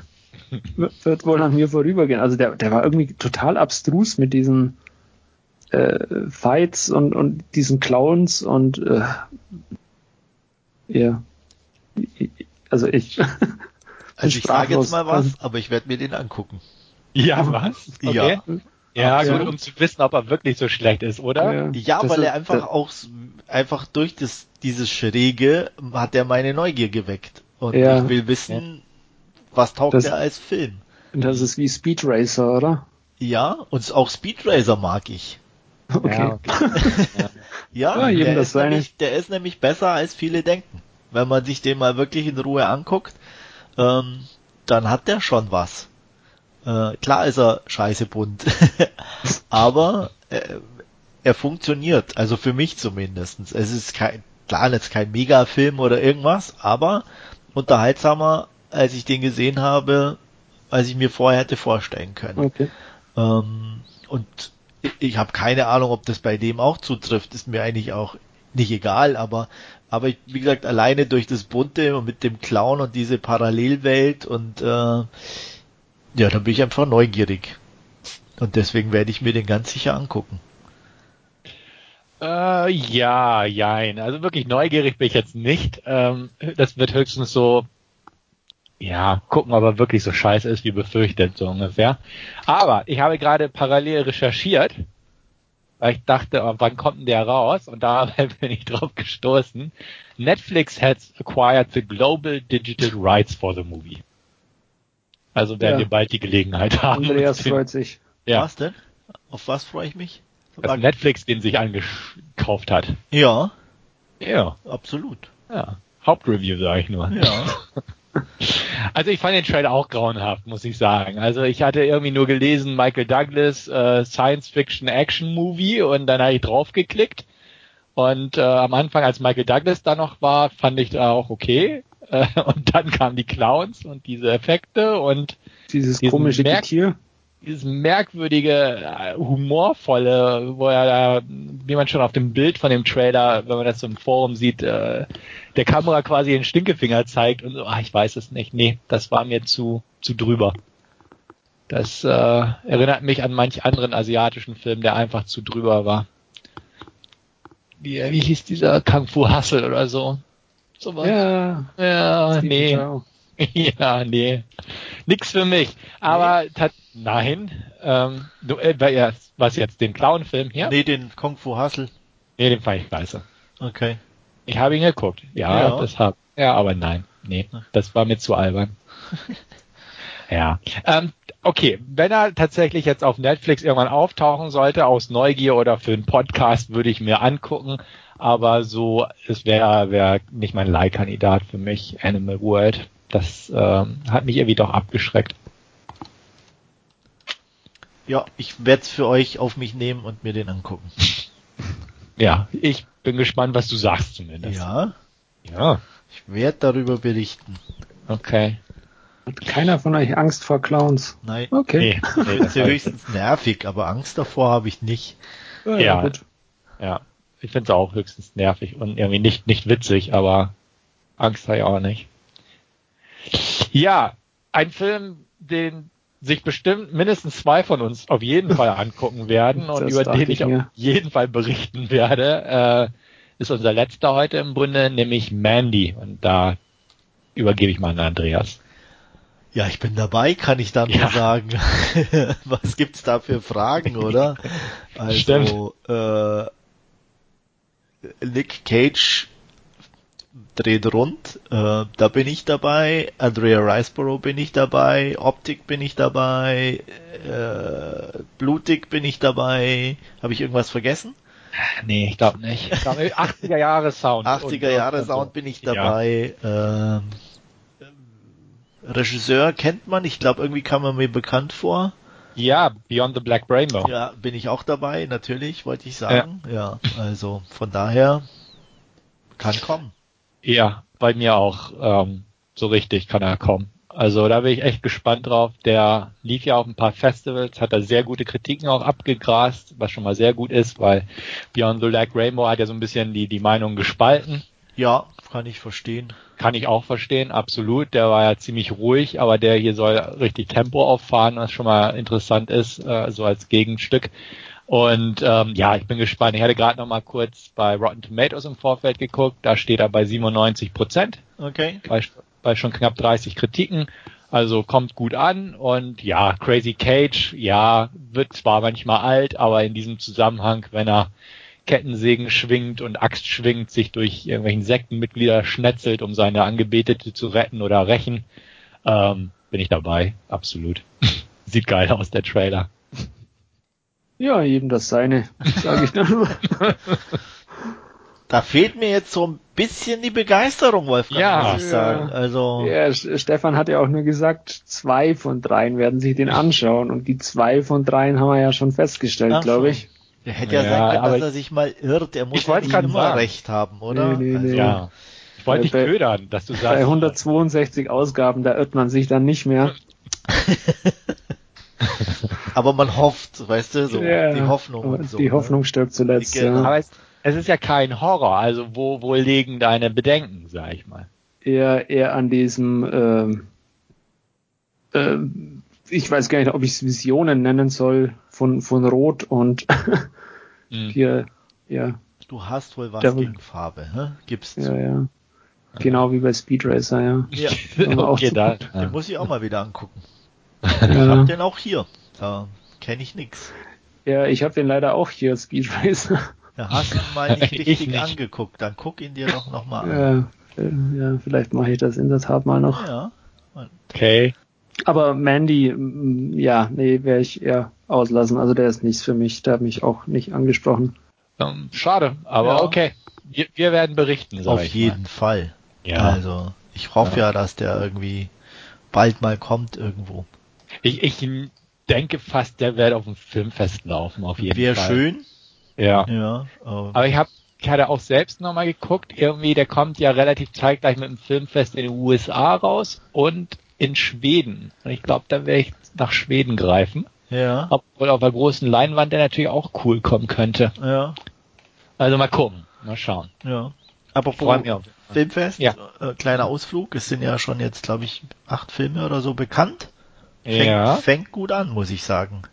Wird wohl an mir vorübergehen. Also der, der war irgendwie total abstrus mit diesen äh, Fights und, und diesen Clowns und äh, ja. Also ich. also ich sage jetzt mal was, aber ich werde mir den angucken. Ja, was? Okay. Ja. Ja, Absolut. um zu wissen, ob er wirklich so schlecht ist, oder? Ja, ja weil ist, er einfach auch einfach durch das dieses Schräge hat er meine Neugier geweckt und ja. ich will wissen, was taugt das, er als Film. Das ist wie Speed Racer, oder? Ja, und auch Speed Racer mag ich. Okay. Ja, okay. ja, ja der, ist nämlich, der ist nämlich besser als viele denken. Wenn man sich den mal wirklich in Ruhe anguckt, ähm, dann hat der schon was. Äh, klar ist er scheiße bunt, aber äh, er funktioniert, also für mich zumindestens. Es ist kein, klar jetzt kein Megafilm oder irgendwas, aber unterhaltsamer, als ich den gesehen habe, als ich mir vorher hätte vorstellen können. Okay. Ähm, und ich, ich habe keine Ahnung, ob das bei dem auch zutrifft, ist mir eigentlich auch nicht egal, aber aber ich, wie gesagt, alleine durch das Bunte und mit dem Clown und diese Parallelwelt und äh, ja, dann bin ich einfach neugierig. Und deswegen werde ich mir den ganz sicher angucken. Äh, ja, jein. Also wirklich neugierig bin ich jetzt nicht. Ähm, das wird höchstens so, ja, gucken, ob er wirklich so scheiße ist, wie befürchtet, so ungefähr. Aber ich habe gerade parallel recherchiert, weil ich dachte, oh, wann kommt denn der raus? Und da bin ich drauf gestoßen. Netflix has acquired the global digital rights for the movie. Also werden ja. wir bald die Gelegenheit haben. Andreas freut sich. Ja. Was denn? Auf was freue ich mich? Dass Netflix den sich angekauft hat. Ja. Ja. Absolut. Ja. Hauptreview sage ich nur. Ja. Also ich fand den Trailer auch grauenhaft, muss ich sagen. Also ich hatte irgendwie nur gelesen, Michael Douglas äh, Science Fiction Action Movie und dann habe ich draufgeklickt. Und äh, am Anfang, als Michael Douglas da noch war, fand ich da auch okay. Äh, und dann kamen die Clowns und diese Effekte und dieses komische Merk Tier. Dieses merkwürdige, äh, humorvolle, wo er da, wie man schon auf dem Bild von dem Trailer, wenn man das so im Forum sieht, äh, der Kamera quasi den Stinkefinger zeigt und so, ach, ich weiß es nicht. Nee, das war mir zu, zu drüber. Das äh, erinnert mich an manch anderen asiatischen Film, der einfach zu drüber war. Wie, wie hieß dieser Kung Fu Hustle oder so? Sowas. Ja. Ja, nee. Ja, nee. Nix für mich. Aber nee. nein. Ähm, du, äh, was jetzt, den Clown-Film hier? Nee, den Kung Fu Hustle. Nee, den fand ich scheiße. Okay. Ich habe ihn geguckt. Ja, ja. das hab. Ja, aber nein. Nee, das war mir zu albern. ja. Ähm, okay, wenn er tatsächlich jetzt auf Netflix irgendwann auftauchen sollte, aus Neugier oder für einen Podcast, würde ich mir angucken. Aber so, es wäre wär nicht mein Leihkandidat für mich, Animal World. Das ähm, hat mich irgendwie doch abgeschreckt. Ja, ich werde es für euch auf mich nehmen und mir den angucken. Ja, ich bin gespannt, was du sagst zumindest. Ja. Ja. Ich werde darüber berichten. Okay. Hat keiner von euch Angst vor Clowns? Nein. Okay. Nee, nee, das ist ja höchstens nervig, aber Angst davor habe ich nicht. Ja, ja, gut. ja. Ich finde es auch höchstens nervig und irgendwie nicht, nicht witzig, aber Angst habe ich auch nicht. Ja, ein Film, den sich bestimmt mindestens zwei von uns auf jeden Fall angucken werden und über den ich, ich auf jeden Fall berichten werde, äh, ist unser letzter heute im Bunde, nämlich Mandy. Und da übergebe ich mal an Andreas. Ja, ich bin dabei, kann ich dann ja. sagen. Was gibt's da für Fragen, oder? Also, Stimmt. Äh, Nick Cage dreht rund. Äh, da bin ich dabei. Andrea Riceborough bin ich dabei. Optik bin ich dabei. Äh, Blutig bin ich dabei. Habe ich irgendwas vergessen? Nee, ich glaube nicht. Ich glaub, 80er Jahre Sound. 80er Jahre Sound bin ich dabei. Ja. Ähm, Regisseur kennt man. Ich glaube, irgendwie kam er mir bekannt vor. Ja, Beyond the Black Rainbow. Ja, bin ich auch dabei, natürlich, wollte ich sagen. Ja, ja also von daher kann kommen. Ja, bei mir auch ähm, so richtig kann er kommen. Also da bin ich echt gespannt drauf. Der lief ja auf ein paar Festivals, hat da sehr gute Kritiken auch abgegrast, was schon mal sehr gut ist, weil Beyond the Black Rainbow hat ja so ein bisschen die, die Meinung gespalten. Ja, kann ich verstehen. Kann ich auch verstehen, absolut. Der war ja ziemlich ruhig, aber der hier soll richtig Tempo auffahren, was schon mal interessant ist, äh, so als Gegenstück. Und ähm, ja, ich bin gespannt. Ich hatte gerade noch mal kurz bei Rotten Tomatoes im Vorfeld geguckt. Da steht er bei 97 Prozent. Okay. Bei, bei schon knapp 30 Kritiken. Also kommt gut an. Und ja, Crazy Cage, ja, wird zwar manchmal alt, aber in diesem Zusammenhang, wenn er Kettensägen schwingt und Axt schwingt, sich durch irgendwelchen Sektenmitglieder schnetzelt, um seine Angebetete zu retten oder rächen, ähm, bin ich dabei. Absolut. Sieht geil aus, der Trailer. Ja, jedem das seine, sage ich dann nur. Da fehlt mir jetzt so ein bisschen die Begeisterung, Wolfgang, ja, muss ich sagen. Also ja, Stefan hat ja auch nur gesagt, zwei von dreien werden sich den anschauen und die zwei von dreien haben wir ja schon festgestellt, glaube ich. Der hätte ja, ja sein können, dass er sich mal irrt. Er muss ja nicht immer sagen. recht haben, oder? Nee, nee, also, nee. Ja. Ich wollte dich ködern, dass du sagst. Bei 162 Ausgaben, da irrt man sich dann nicht mehr. aber man hofft, weißt du, so ja, die Hoffnung. So, die ne? Hoffnung stirbt zuletzt. Genau. Ja. Aber es, es, ist ja kein Horror, also wo, wo liegen deine Bedenken, sag ich mal? Eher, eher an diesem, ähm, äh, ich weiß gar nicht, ob ich es Visionen nennen soll, von, von Rot und mhm. hier, ja. Du hast wohl was der, gegen Farbe, hä? Gibst ja, Ja. Genau wie bei Speed Racer, ja. Ja, okay, da, den muss ich auch mal wieder angucken. Ich hab den auch hier. Da kenne ich nix. Ja, ich habe den leider auch hier, Speed Racer. Ja, hast du ihn mal nicht richtig nicht. angeguckt, dann guck ihn dir doch nochmal an. Ja, ja vielleicht mache ich das in der Tat mal noch. Ja. Okay. Aber Mandy, ja, nee, werde ich eher auslassen. Also der ist nichts für mich, der hat mich auch nicht angesprochen. Ähm, schade, aber ja. okay. Wir, wir, werden berichten. Auf jeden mal. Fall. Ja. Also ich hoffe ja. ja, dass der irgendwie bald mal kommt irgendwo. Ich, ich denke fast, der wird auf dem Filmfest laufen, auf jeden Wär Fall. Wäre schön. Ja. ja aber ich habe ich hatte auch selbst nochmal geguckt, irgendwie, der kommt ja relativ zeitgleich mit dem Filmfest in den USA raus und in Schweden. Und ich glaube, da werde ich nach Schweden greifen. Ja. Obwohl auf der großen Leinwand der natürlich auch cool kommen könnte. Ja. Also mal gucken, mal schauen. Ja. Aber vor Filmfest, ja. Äh, kleiner Ausflug. Es sind ja schon jetzt, glaube ich, acht Filme oder so bekannt. Fängt, ja. fängt gut an, muss ich sagen.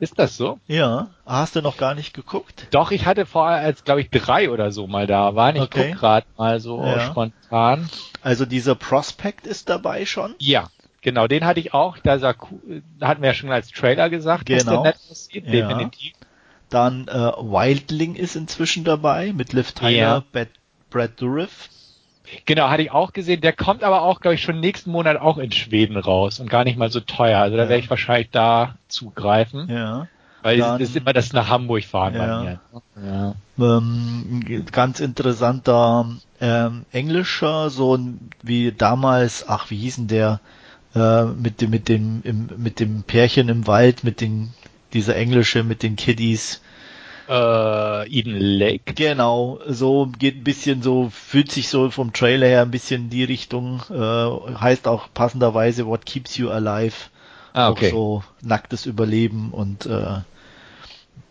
Ist das so? Ja. Hast du noch gar nicht geguckt? Doch, ich hatte vorher als, glaube ich, drei oder so mal da waren. Ich okay. guck gerade mal so ja. spontan. Also dieser Prospect ist dabei schon? Ja, genau, den hatte ich auch. Da sah, hatten wir ja schon als Trailer gesagt, genau. dass der nett aussieht, ja. definitiv. Dann äh, Wildling ist inzwischen dabei mit Liv Tyler, ja. Brad Dourif. Genau, hatte ich auch gesehen. Der kommt aber auch, glaube ich, schon nächsten Monat auch in Schweden raus und gar nicht mal so teuer. Also da ja. werde ich wahrscheinlich da zugreifen. Ja. Weil Dann, das ist immer das nach Hamburg fahren ja. bei mir. Ja. Ähm, ganz interessanter ähm, englischer, so wie damals, ach, wie hießen der, äh, mit dem, mit dem, im, mit dem Pärchen im Wald, mit den, dieser englische, mit den Kiddies. Äh, Eden Lake. Genau, so geht ein bisschen so, fühlt sich so vom Trailer her ein bisschen in die Richtung, äh, heißt auch passenderweise What Keeps You Alive. Ah, okay. Auch so nacktes Überleben und äh,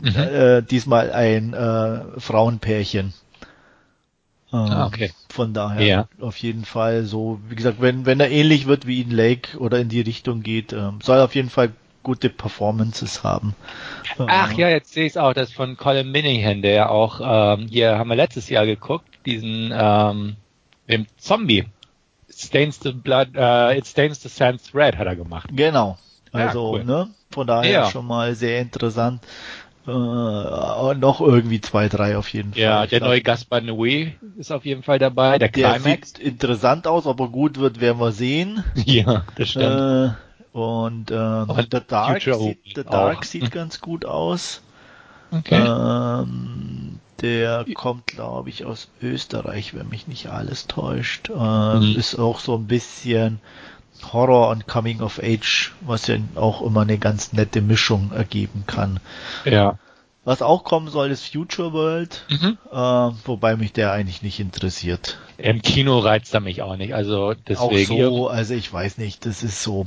mhm. äh, diesmal ein äh, Frauenpärchen. Äh, ah, okay. Von daher ja. auf jeden Fall so, wie gesagt, wenn, wenn er ähnlich wird wie in Lake oder in die Richtung geht, äh, soll auf jeden Fall gute Performances haben. Ach ja, jetzt sehe ich es auch, das von Colin Minihan, der ja auch, ähm, hier haben wir letztes Jahr geguckt, diesen ähm, dem Zombie. Stains the Blood, uh, It Stains the Sands Red hat er gemacht. Genau. Also, ja, cool. ne, von daher ja. schon mal sehr interessant. Äh, noch irgendwie zwei, drei auf jeden Fall. Ja, der neue Gaspar Noé ist auf jeden Fall dabei. Der, der Climax. sieht interessant aus, aber gut wird, werden wir sehen. Ja, das stimmt. Äh, und, ähm, und The Dark, sieht, The Dark sieht ganz gut aus. Okay. Ähm, der kommt, glaube ich, aus Österreich, wenn mich nicht alles täuscht. Ähm, mhm. Ist auch so ein bisschen Horror und Coming of Age, was ja auch immer eine ganz nette Mischung ergeben kann. Ja. Was auch kommen soll, ist Future World, mhm. äh, wobei mich der eigentlich nicht interessiert. Im Kino reizt er mich auch nicht, also deswegen. Auch so, also ich weiß nicht, das ist so,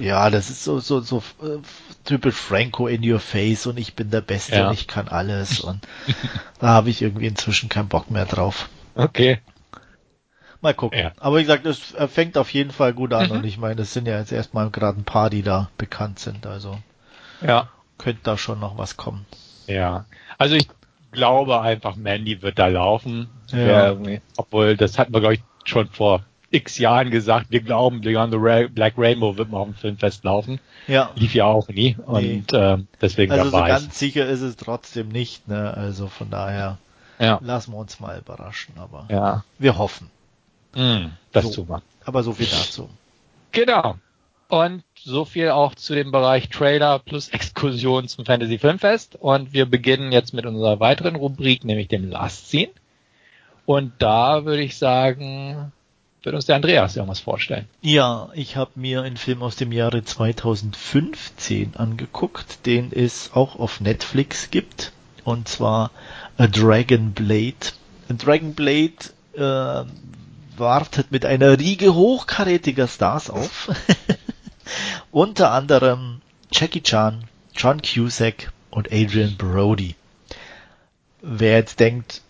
ja, das ist so so so äh, typisch Franco in your face und ich bin der Beste ja. und ich kann alles und da habe ich irgendwie inzwischen keinen Bock mehr drauf. Okay. Mal gucken. Ja. Aber wie gesagt, es fängt auf jeden Fall gut an mhm. und ich meine, es sind ja jetzt erstmal gerade ein paar, die da bekannt sind, also. Ja könnte da schon noch was kommen. Ja, also ich glaube einfach, Mandy wird da laufen. Ja. Äh, obwohl, das hatten wir, glaube ich, schon vor x Jahren gesagt, wir glauben, Beyond the Ra Black Rainbow wird mal auf dem Filmfest laufen. Ja. Lief ja auch nie. Nee. Und äh, deswegen Also so ganz sicher ist es trotzdem nicht, ne? Also von daher ja. lassen wir uns mal überraschen, aber ja. wir hoffen. Mm, das so, tun wir. Aber so viel dazu. Genau. Und so viel auch zu dem Bereich Trailer plus Exkursion zum Fantasy Filmfest. Und wir beginnen jetzt mit unserer weiteren Rubrik, nämlich dem Last Scene. Und da würde ich sagen, wird uns der Andreas irgendwas vorstellen. Ja, ich habe mir einen Film aus dem Jahre 2015 angeguckt, den es auch auf Netflix gibt. Und zwar A Dragon Blade. A Dragon Blade äh, wartet mit einer Riege hochkarätiger Stars auf. Unter anderem Jackie Chan, John Cusack und Adrian Brody. Wer jetzt denkt,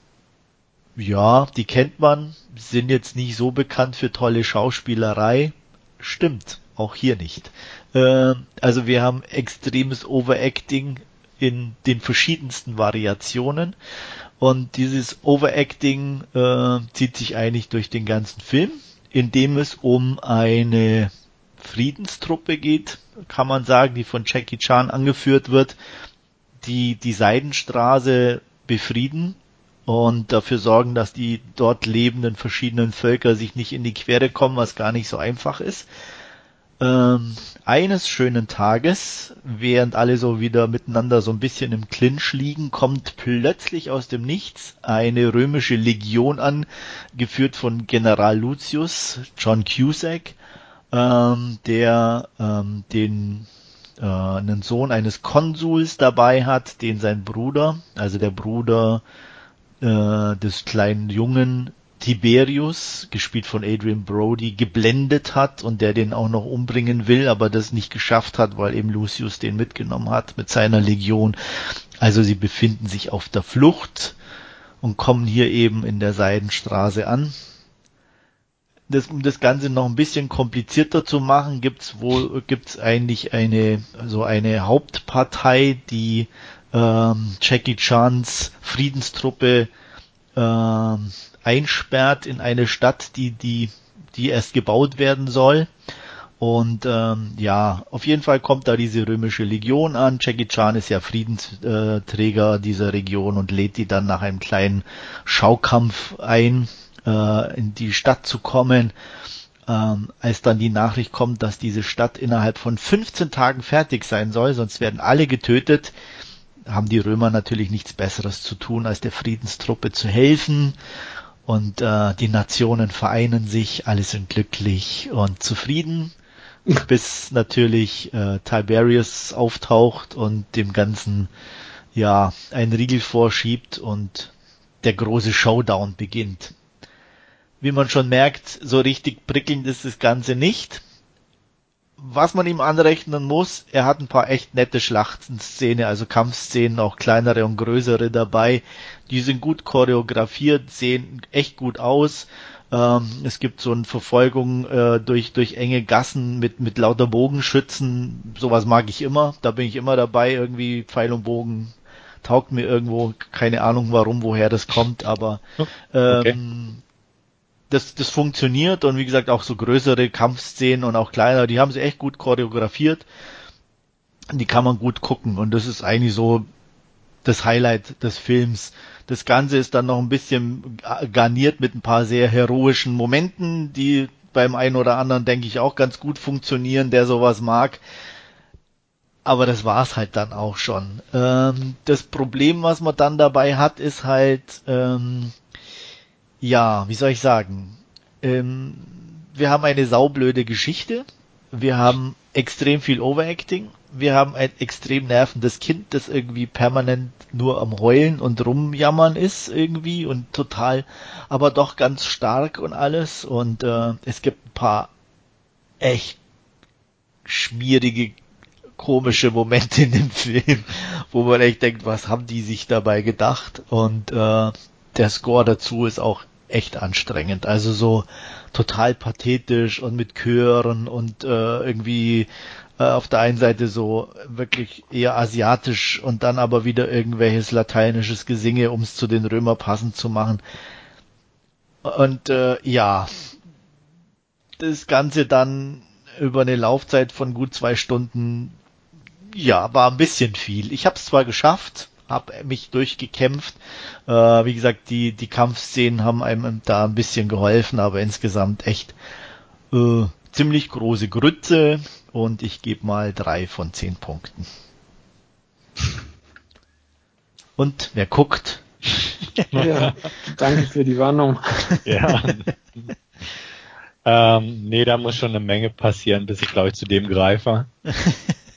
ja, die kennt man, sind jetzt nicht so bekannt für tolle Schauspielerei, stimmt, auch hier nicht. Äh, also wir haben extremes Overacting in den verschiedensten Variationen und dieses Overacting äh, zieht sich eigentlich durch den ganzen Film, indem es um eine Friedenstruppe geht, kann man sagen, die von Jackie Chan angeführt wird, die die Seidenstraße befrieden und dafür sorgen, dass die dort lebenden verschiedenen Völker sich nicht in die Quere kommen, was gar nicht so einfach ist. Ähm, eines schönen Tages, während alle so wieder miteinander so ein bisschen im Clinch liegen, kommt plötzlich aus dem Nichts eine römische Legion an, geführt von General Lucius, John Cusack, ähm, der ähm, den äh, einen Sohn eines Konsuls dabei hat, den sein Bruder, also der Bruder äh, des kleinen Jungen Tiberius, gespielt von Adrian Brody, geblendet hat und der den auch noch umbringen will, aber das nicht geschafft hat, weil eben Lucius den mitgenommen hat mit seiner Legion. Also sie befinden sich auf der Flucht und kommen hier eben in der Seidenstraße an das, um das Ganze noch ein bisschen komplizierter zu machen, gibt's wohl gibt's eigentlich eine so eine Hauptpartei, die ähm, Jackie Chans Friedenstruppe ähm, einsperrt in eine Stadt, die die die erst gebaut werden soll. Und ähm, ja, auf jeden Fall kommt da diese römische Legion an. Jackie Chan ist ja Friedensträger dieser Region und lädt die dann nach einem kleinen Schaukampf ein, äh, in die Stadt zu kommen. Ähm, als dann die Nachricht kommt, dass diese Stadt innerhalb von 15 Tagen fertig sein soll, sonst werden alle getötet, haben die Römer natürlich nichts Besseres zu tun, als der Friedenstruppe zu helfen. Und äh, die Nationen vereinen sich, alle sind glücklich und zufrieden, bis natürlich äh, Tiberius auftaucht und dem Ganzen ja ein Riegel vorschiebt und der große Showdown beginnt. Wie man schon merkt, so richtig prickelnd ist das Ganze nicht was man ihm anrechnen muss, er hat ein paar echt nette Schlachtenszenen, also Kampfszenen, auch kleinere und größere dabei. Die sind gut choreografiert, sehen echt gut aus. Ähm, es gibt so eine Verfolgung äh, durch, durch enge Gassen mit, mit lauter Bogenschützen. Sowas mag ich immer. Da bin ich immer dabei. Irgendwie Pfeil und Bogen taugt mir irgendwo. Keine Ahnung warum, woher das kommt, aber ähm, okay das, das funktioniert und wie gesagt auch so größere Kampfszenen und auch kleiner, die haben sie echt gut choreografiert. Die kann man gut gucken und das ist eigentlich so das Highlight des Films. Das Ganze ist dann noch ein bisschen garniert mit ein paar sehr heroischen Momenten, die beim einen oder anderen, denke ich, auch ganz gut funktionieren, der sowas mag. Aber das war's halt dann auch schon. Ähm, das Problem, was man dann dabei hat, ist halt, ähm, ja, wie soll ich sagen? Ähm, wir haben eine saublöde Geschichte. Wir haben extrem viel Overacting. Wir haben ein extrem nervendes Kind, das irgendwie permanent nur am Heulen und rumjammern ist irgendwie und total, aber doch ganz stark und alles. Und äh, es gibt ein paar echt schmierige, komische Momente in dem Film, wo man echt denkt, was haben die sich dabei gedacht? Und äh, der Score dazu ist auch echt anstrengend. Also so total pathetisch und mit Chören und äh, irgendwie äh, auf der einen Seite so wirklich eher asiatisch und dann aber wieder irgendwelches lateinisches Gesinge, um es zu den Römer passend zu machen. Und äh, ja, das Ganze dann über eine Laufzeit von gut zwei Stunden, ja, war ein bisschen viel. Ich habe es zwar geschafft, habe mich durchgekämpft. Äh, wie gesagt, die, die Kampfszenen haben einem da ein bisschen geholfen, aber insgesamt echt äh, ziemlich große Grütze und ich gebe mal drei von zehn Punkten. Und wer guckt? ja, danke für die Warnung. ja. ähm, nee, da muss schon eine Menge passieren, bis ich glaube ich zu dem greife.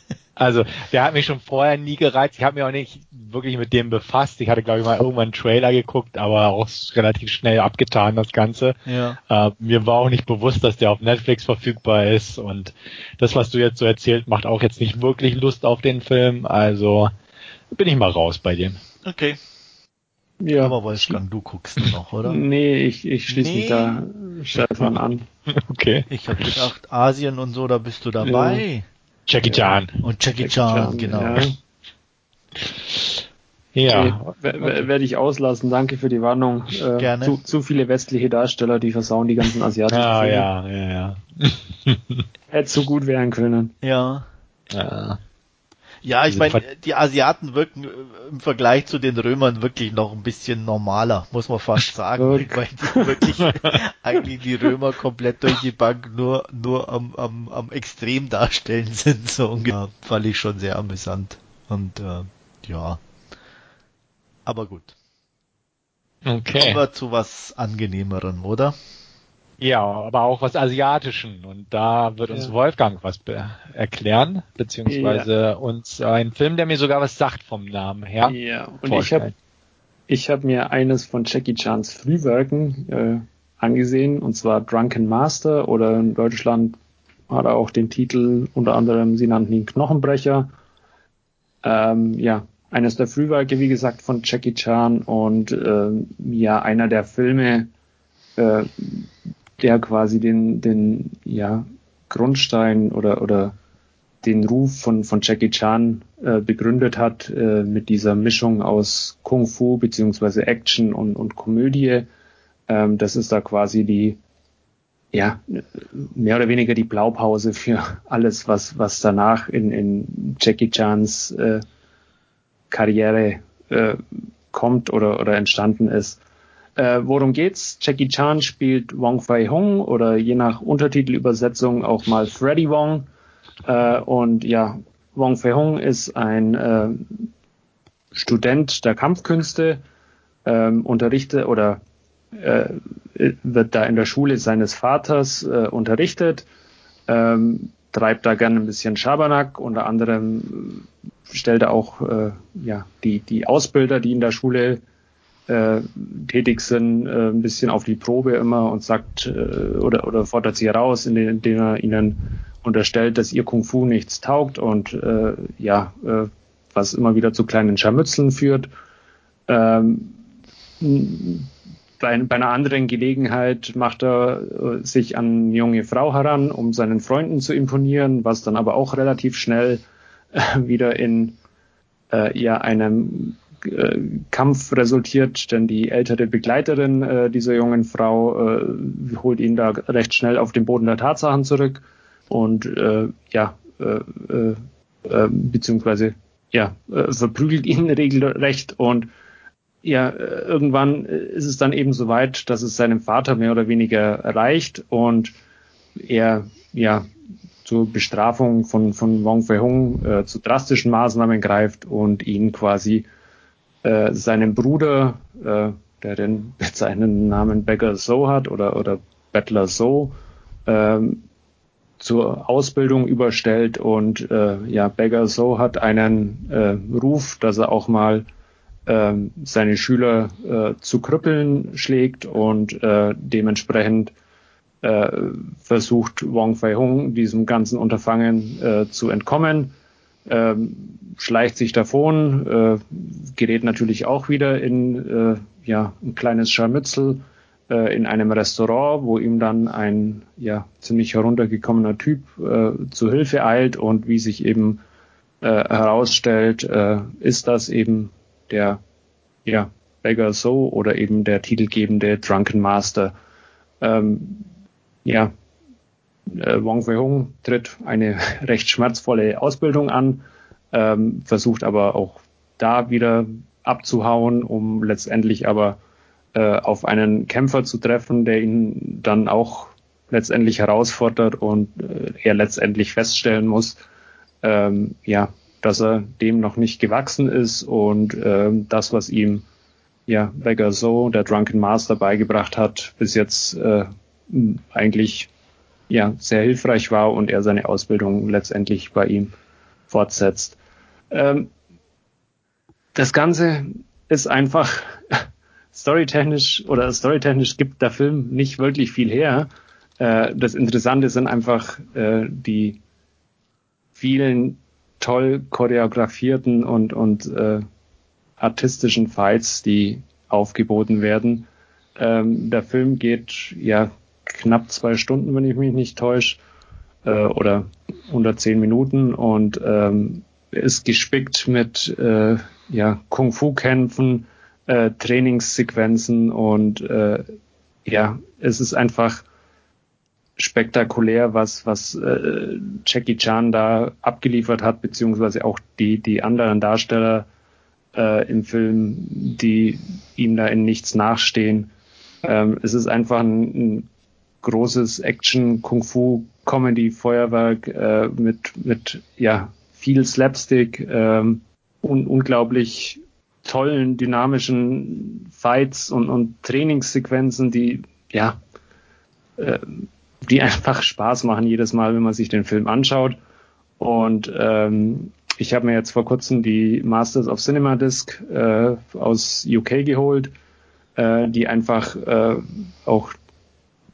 Also, der hat mich schon vorher nie gereizt. Ich habe mich auch nicht wirklich mit dem befasst. Ich hatte, glaube ich, mal irgendwann einen Trailer geguckt, aber auch relativ schnell abgetan, das Ganze. Ja. Äh, mir war auch nicht bewusst, dass der auf Netflix verfügbar ist. Und das, was du jetzt so erzählt, macht auch jetzt nicht wirklich Lust auf den Film. Also bin ich mal raus bei dem. Okay. Ja. Aber Wolfgang, du guckst noch, oder? Nee, ich, ich schließe nee. mich da Stefan an. Okay. Ich habe gedacht, Asien und so, da bist du dabei. Ja. Jackie Chan. Und Jackie, Jackie Chan, Chan, genau. Ja. Ja. Okay. Werde ich auslassen. Danke für die Warnung. Äh, Gerne. Zu, zu, viele westliche Darsteller, die versauen die ganzen asiatischen ah, Filme. Ja, ja, ja. Hätte so gut werden können. Ja. Ja. Ja, ich meine, die Asiaten wirken äh, im Vergleich zu den Römern wirklich noch ein bisschen normaler, muss man fast sagen. weil die wirklich eigentlich die Römer komplett durch die Bank nur, nur am, am, am Extrem darstellen sind. So ungefähr. Fand ich schon sehr amüsant. Und äh, ja. Aber gut. Okay. Kommen wir zu was angenehmerem, oder? Ja, aber auch was Asiatischen. Und da wird uns ja. Wolfgang was erklären, beziehungsweise ja. uns einen Film, der mir sogar was sagt vom Namen her. Ja, und vorstellen. ich habe ich hab mir eines von Jackie Chans Frühwerken äh, angesehen, und zwar Drunken Master oder in Deutschland hat er auch den Titel, unter anderem, sie nannten ihn Knochenbrecher. Ähm, ja, eines der Frühwerke, wie gesagt, von Jackie Chan und äh, ja, einer der Filme, äh, der quasi den, den ja, Grundstein oder, oder den Ruf von, von Jackie Chan äh, begründet hat äh, mit dieser Mischung aus Kung Fu beziehungsweise Action und, und Komödie. Ähm, das ist da quasi die ja, mehr oder weniger die Blaupause für alles, was, was danach in, in Jackie Chans äh, Karriere äh, kommt oder, oder entstanden ist. Äh, worum geht's? Jackie Chan spielt Wong Fei Hung oder je nach Untertitelübersetzung auch mal Freddy Wong. Äh, und ja, Wong Fei Hung ist ein äh, Student der Kampfkünste, ähm, unterrichtet oder äh, wird da in der Schule seines Vaters äh, unterrichtet, ähm, treibt da gerne ein bisschen Schabernack, unter anderem stellt er auch äh, ja, die, die Ausbilder, die in der Schule äh, tätig sind, äh, ein bisschen auf die Probe immer und sagt äh, oder, oder fordert sie heraus, indem er ihnen unterstellt, dass ihr Kung Fu nichts taugt und äh, ja, äh, was immer wieder zu kleinen Scharmützeln führt. Ähm, bei, bei einer anderen Gelegenheit macht er äh, sich an eine junge Frau heran, um seinen Freunden zu imponieren, was dann aber auch relativ schnell äh, wieder in äh, ja, einem äh, Kampf resultiert, denn die ältere Begleiterin äh, dieser jungen Frau äh, holt ihn da recht schnell auf den Boden der Tatsachen zurück und äh, ja, äh, beziehungsweise ja, verprügelt ihn regelrecht und ja, irgendwann ist es dann eben so weit, dass es seinem Vater mehr oder weniger erreicht und er ja zur Bestrafung von, von Wong Fei Hung äh, zu drastischen Maßnahmen greift und ihn quasi äh, seinem Bruder, äh, der den seinen Namen Beggar So hat oder, oder Bettler So, ähm, zur Ausbildung überstellt und äh, ja, Beggar So hat einen äh, Ruf, dass er auch mal äh, seine Schüler äh, zu Krüppeln schlägt und äh, dementsprechend äh, versucht Wong Fei Hung diesem ganzen Unterfangen äh, zu entkommen, äh, schleicht sich davon, äh, gerät natürlich auch wieder in äh, ja, ein kleines Scharmützel äh, in einem Restaurant, wo ihm dann ein ja, ziemlich heruntergekommener Typ äh, zu Hilfe eilt und wie sich eben äh, herausstellt, äh, ist das eben der ja, Beggar So oder eben der titelgebende Drunken Master. Ähm, ja, äh, Wong Fei Hung tritt eine recht schmerzvolle Ausbildung an, ähm, versucht aber auch da wieder abzuhauen, um letztendlich aber äh, auf einen Kämpfer zu treffen, der ihn dann auch letztendlich herausfordert und äh, er letztendlich feststellen muss, ähm, ja, dass er dem noch nicht gewachsen ist und ähm, das, was ihm ja Beggar So, der Drunken Master, beigebracht hat, bis jetzt äh, eigentlich ja sehr hilfreich war und er seine Ausbildung letztendlich bei ihm fortsetzt. Ähm, das Ganze ist einfach storytechnisch oder storytechnisch gibt der Film nicht wirklich viel her. Äh, das Interessante sind einfach äh, die vielen toll choreografierten und, und äh, artistischen Fights, die aufgeboten werden. Ähm, der Film geht ja knapp zwei Stunden, wenn ich mich nicht täusche, äh, oder unter zehn Minuten und ähm, ist gespickt mit äh, ja, Kung-Fu-Kämpfen, äh, Trainingssequenzen und äh, ja, es ist einfach spektakulär, was, was äh, Jackie Chan da abgeliefert hat, beziehungsweise auch die, die anderen Darsteller äh, im Film, die ihm da in nichts nachstehen. Ähm, es ist einfach ein, ein großes Action, Kung-Fu, Comedy-Feuerwerk äh, mit, mit ja, viel Slapstick, ähm, un unglaublich tollen, dynamischen Fights und, und Trainingssequenzen, die ja äh, die einfach Spaß machen jedes Mal, wenn man sich den Film anschaut. Und ähm, ich habe mir jetzt vor kurzem die Masters of Cinema Disc äh, aus UK geholt, äh, die einfach äh, auch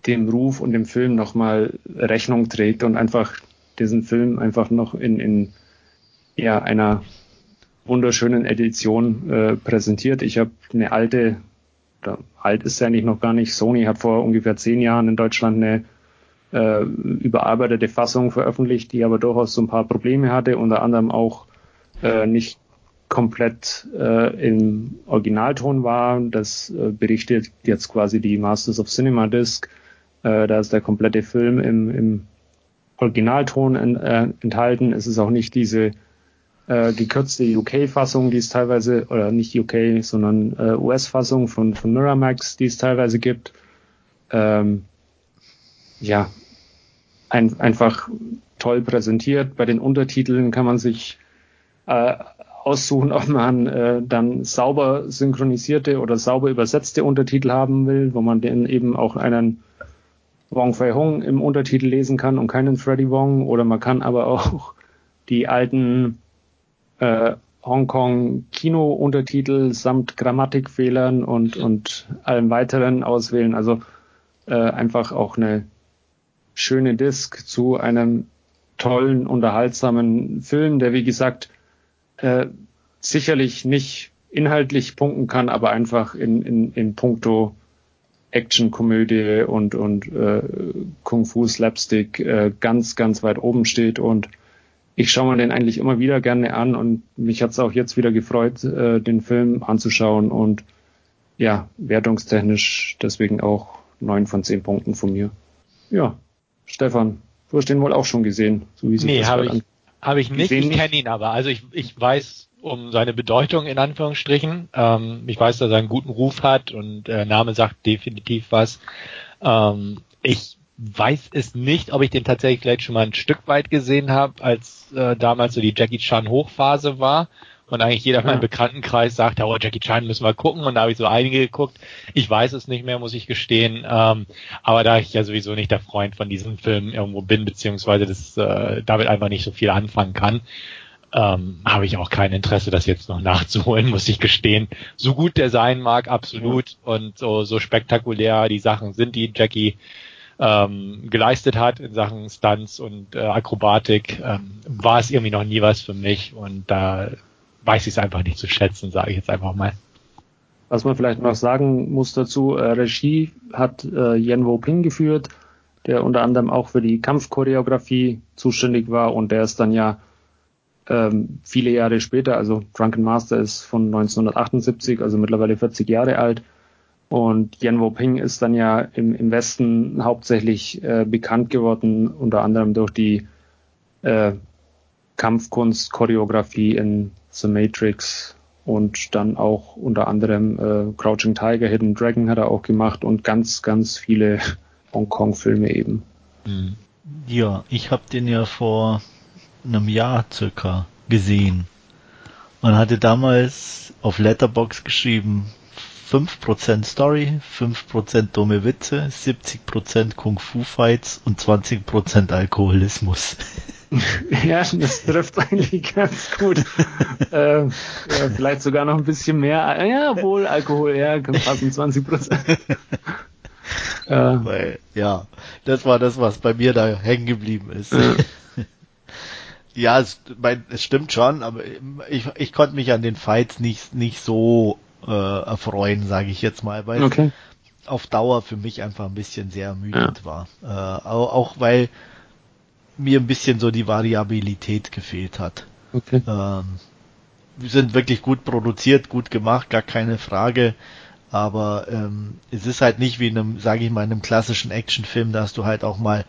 dem Ruf und dem Film nochmal Rechnung trägt und einfach diesen Film einfach noch in, in ja, einer wunderschönen Edition äh, präsentiert. Ich habe eine alte, alt ist ja eigentlich noch gar nicht, Sony hat vor ungefähr zehn Jahren in Deutschland eine äh, überarbeitete Fassung veröffentlicht, die aber durchaus so ein paar Probleme hatte, unter anderem auch äh, nicht komplett äh, im Originalton war. Das äh, berichtet jetzt quasi die Masters of Cinema Disc. Äh, da ist der komplette Film im, im Originalton en, äh, enthalten. Es ist auch nicht diese äh, gekürzte UK-Fassung, die es teilweise, oder nicht UK, sondern äh, US-Fassung von, von Miramax, die es teilweise gibt. Ähm, ja, ein, einfach toll präsentiert. Bei den Untertiteln kann man sich äh, aussuchen, ob man äh, dann sauber synchronisierte oder sauber übersetzte Untertitel haben will, wo man dann eben auch einen Wong Fei Hung im Untertitel lesen kann und keinen Freddy Wong. Oder man kann aber auch die alten äh, Hongkong Kino-Untertitel samt Grammatikfehlern und, und allem weiteren auswählen. Also äh, einfach auch eine schöne Disc zu einem tollen, unterhaltsamen Film, der wie gesagt äh, sicherlich nicht inhaltlich punkten kann, aber einfach in, in, in puncto Action-Komödie und, und äh, Kung-Fu-Slapstick äh, ganz, ganz weit oben steht und ich schaue mir den eigentlich immer wieder gerne an und mich hat es auch jetzt wieder gefreut, äh, den Film anzuschauen und ja, wertungstechnisch deswegen auch neun von zehn Punkten von mir. Ja, Stefan, du hast den wohl auch schon gesehen, so wie sie Nee, habe ich, hab ich nicht. Ich kenne ihn aber. Also ich, ich weiß um seine Bedeutung in Anführungsstrichen. Ähm, ich weiß, dass er einen guten Ruf hat und äh, Name sagt definitiv was. Ähm, ich weiß es nicht, ob ich den tatsächlich vielleicht schon mal ein Stück weit gesehen habe, als äh, damals so die Jackie Chan Hochphase war und eigentlich jeder ja. in meinem Bekanntenkreis sagt, oh, Jackie Chan müssen wir gucken und da habe ich so einige geguckt. Ich weiß es nicht mehr, muss ich gestehen. Ähm, aber da ich ja sowieso nicht der Freund von diesen Filmen irgendwo bin, beziehungsweise das äh, damit einfach nicht so viel anfangen kann, ähm, habe ich auch kein Interesse, das jetzt noch nachzuholen, muss ich gestehen. So gut der sein mag, absolut. Und so, so spektakulär die Sachen sind, die Jackie ähm, geleistet hat in Sachen Stunts und äh, Akrobatik, ähm, war es irgendwie noch nie was für mich und da weiß ich es einfach nicht zu schätzen, sage ich jetzt einfach mal. Was man vielleicht noch sagen muss dazu, äh, Regie hat äh, Yen Wo Ping geführt, der unter anderem auch für die Kampfchoreografie zuständig war und der ist dann ja ähm, viele Jahre später, also Drunken Master ist von 1978, also mittlerweile 40 Jahre alt, und Yan Wo-ping ist dann ja im, im Westen hauptsächlich äh, bekannt geworden, unter anderem durch die äh, Kampfkunst, Choreografie in The Matrix und dann auch unter anderem äh, Crouching Tiger, Hidden Dragon hat er auch gemacht und ganz, ganz viele Hongkong-Filme eben. Mhm. Ja, ich habe den ja vor einem Jahr circa gesehen und hatte damals auf Letterbox geschrieben, 5% Story, 5% dumme Witze, 70% Kung-Fu-Fights und 20% Alkoholismus. Ja, das trifft eigentlich ganz gut. äh, ja, vielleicht sogar noch ein bisschen mehr. Ja, wohl Alkohol, ja, passen, 20% äh, ja, das war das, was bei mir da hängen geblieben ist. Ja, es, mein, es stimmt schon, aber ich, ich konnte mich an den Fights nicht, nicht so äh, erfreuen, sage ich jetzt mal, weil okay. es auf Dauer für mich einfach ein bisschen sehr ermüdend ja. war. Äh, auch, auch weil mir ein bisschen so die Variabilität gefehlt hat. Okay. Ähm, wir sind wirklich gut produziert, gut gemacht, gar keine Frage. Aber ähm, es ist halt nicht wie in einem, sage ich mal, in einem klassischen Actionfilm, da hast du halt auch mal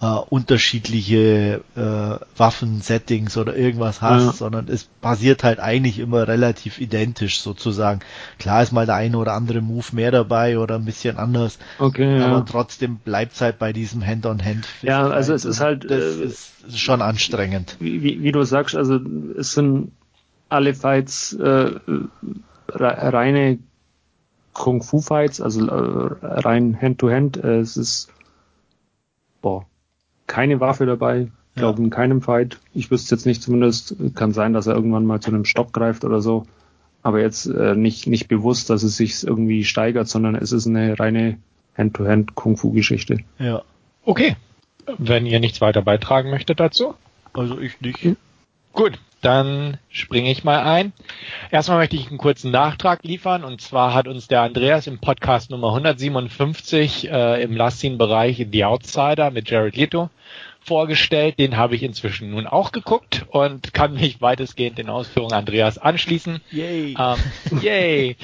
äh, unterschiedliche äh, Waffensettings oder irgendwas hast, ja. sondern es basiert halt eigentlich immer relativ identisch sozusagen. Klar ist mal der eine oder andere Move mehr dabei oder ein bisschen anders, okay, aber ja. trotzdem bleibt halt bei diesem Hand-on-Hand. -Hand ja, also es ist halt das äh, ist, schon anstrengend. Wie, wie, wie, du sagst, also es sind alle Fights äh, reine Kung-Fu-Fights, also äh, rein Hand-to-Hand. -Hand. Es ist boah, keine Waffe dabei. Ich glaube, in keinem Fight. Ich wüsste jetzt nicht zumindest. Kann sein, dass er irgendwann mal zu einem Stock greift oder so. Aber jetzt äh, nicht, nicht bewusst, dass es sich irgendwie steigert, sondern es ist eine reine Hand-to-Hand-Kung-Fu-Geschichte. Ja. Okay. Wenn ihr nichts weiter beitragen möchtet dazu. Also ich nicht. Hm. Gut, dann springe ich mal ein. Erstmal möchte ich einen kurzen Nachtrag liefern und zwar hat uns der Andreas im Podcast Nummer 157 äh, im Last-Scene-Bereich The Outsider mit Jared Leto vorgestellt. Den habe ich inzwischen nun auch geguckt und kann mich weitestgehend den Ausführungen Andreas anschließen. Yay! Ähm, yay!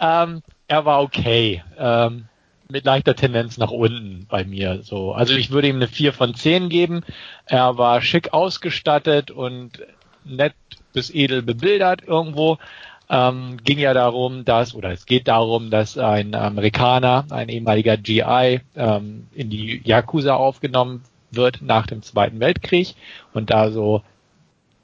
ähm, er war okay. Ähm, mit leichter Tendenz nach unten bei mir. So, also ich würde ihm eine 4 von 10 geben. Er war schick ausgestattet und nett bis edel bebildert irgendwo. Ähm, ging ja darum, dass, oder es geht darum, dass ein Amerikaner, ein ehemaliger GI, ähm, in die Yakuza aufgenommen wird nach dem Zweiten Weltkrieg und da so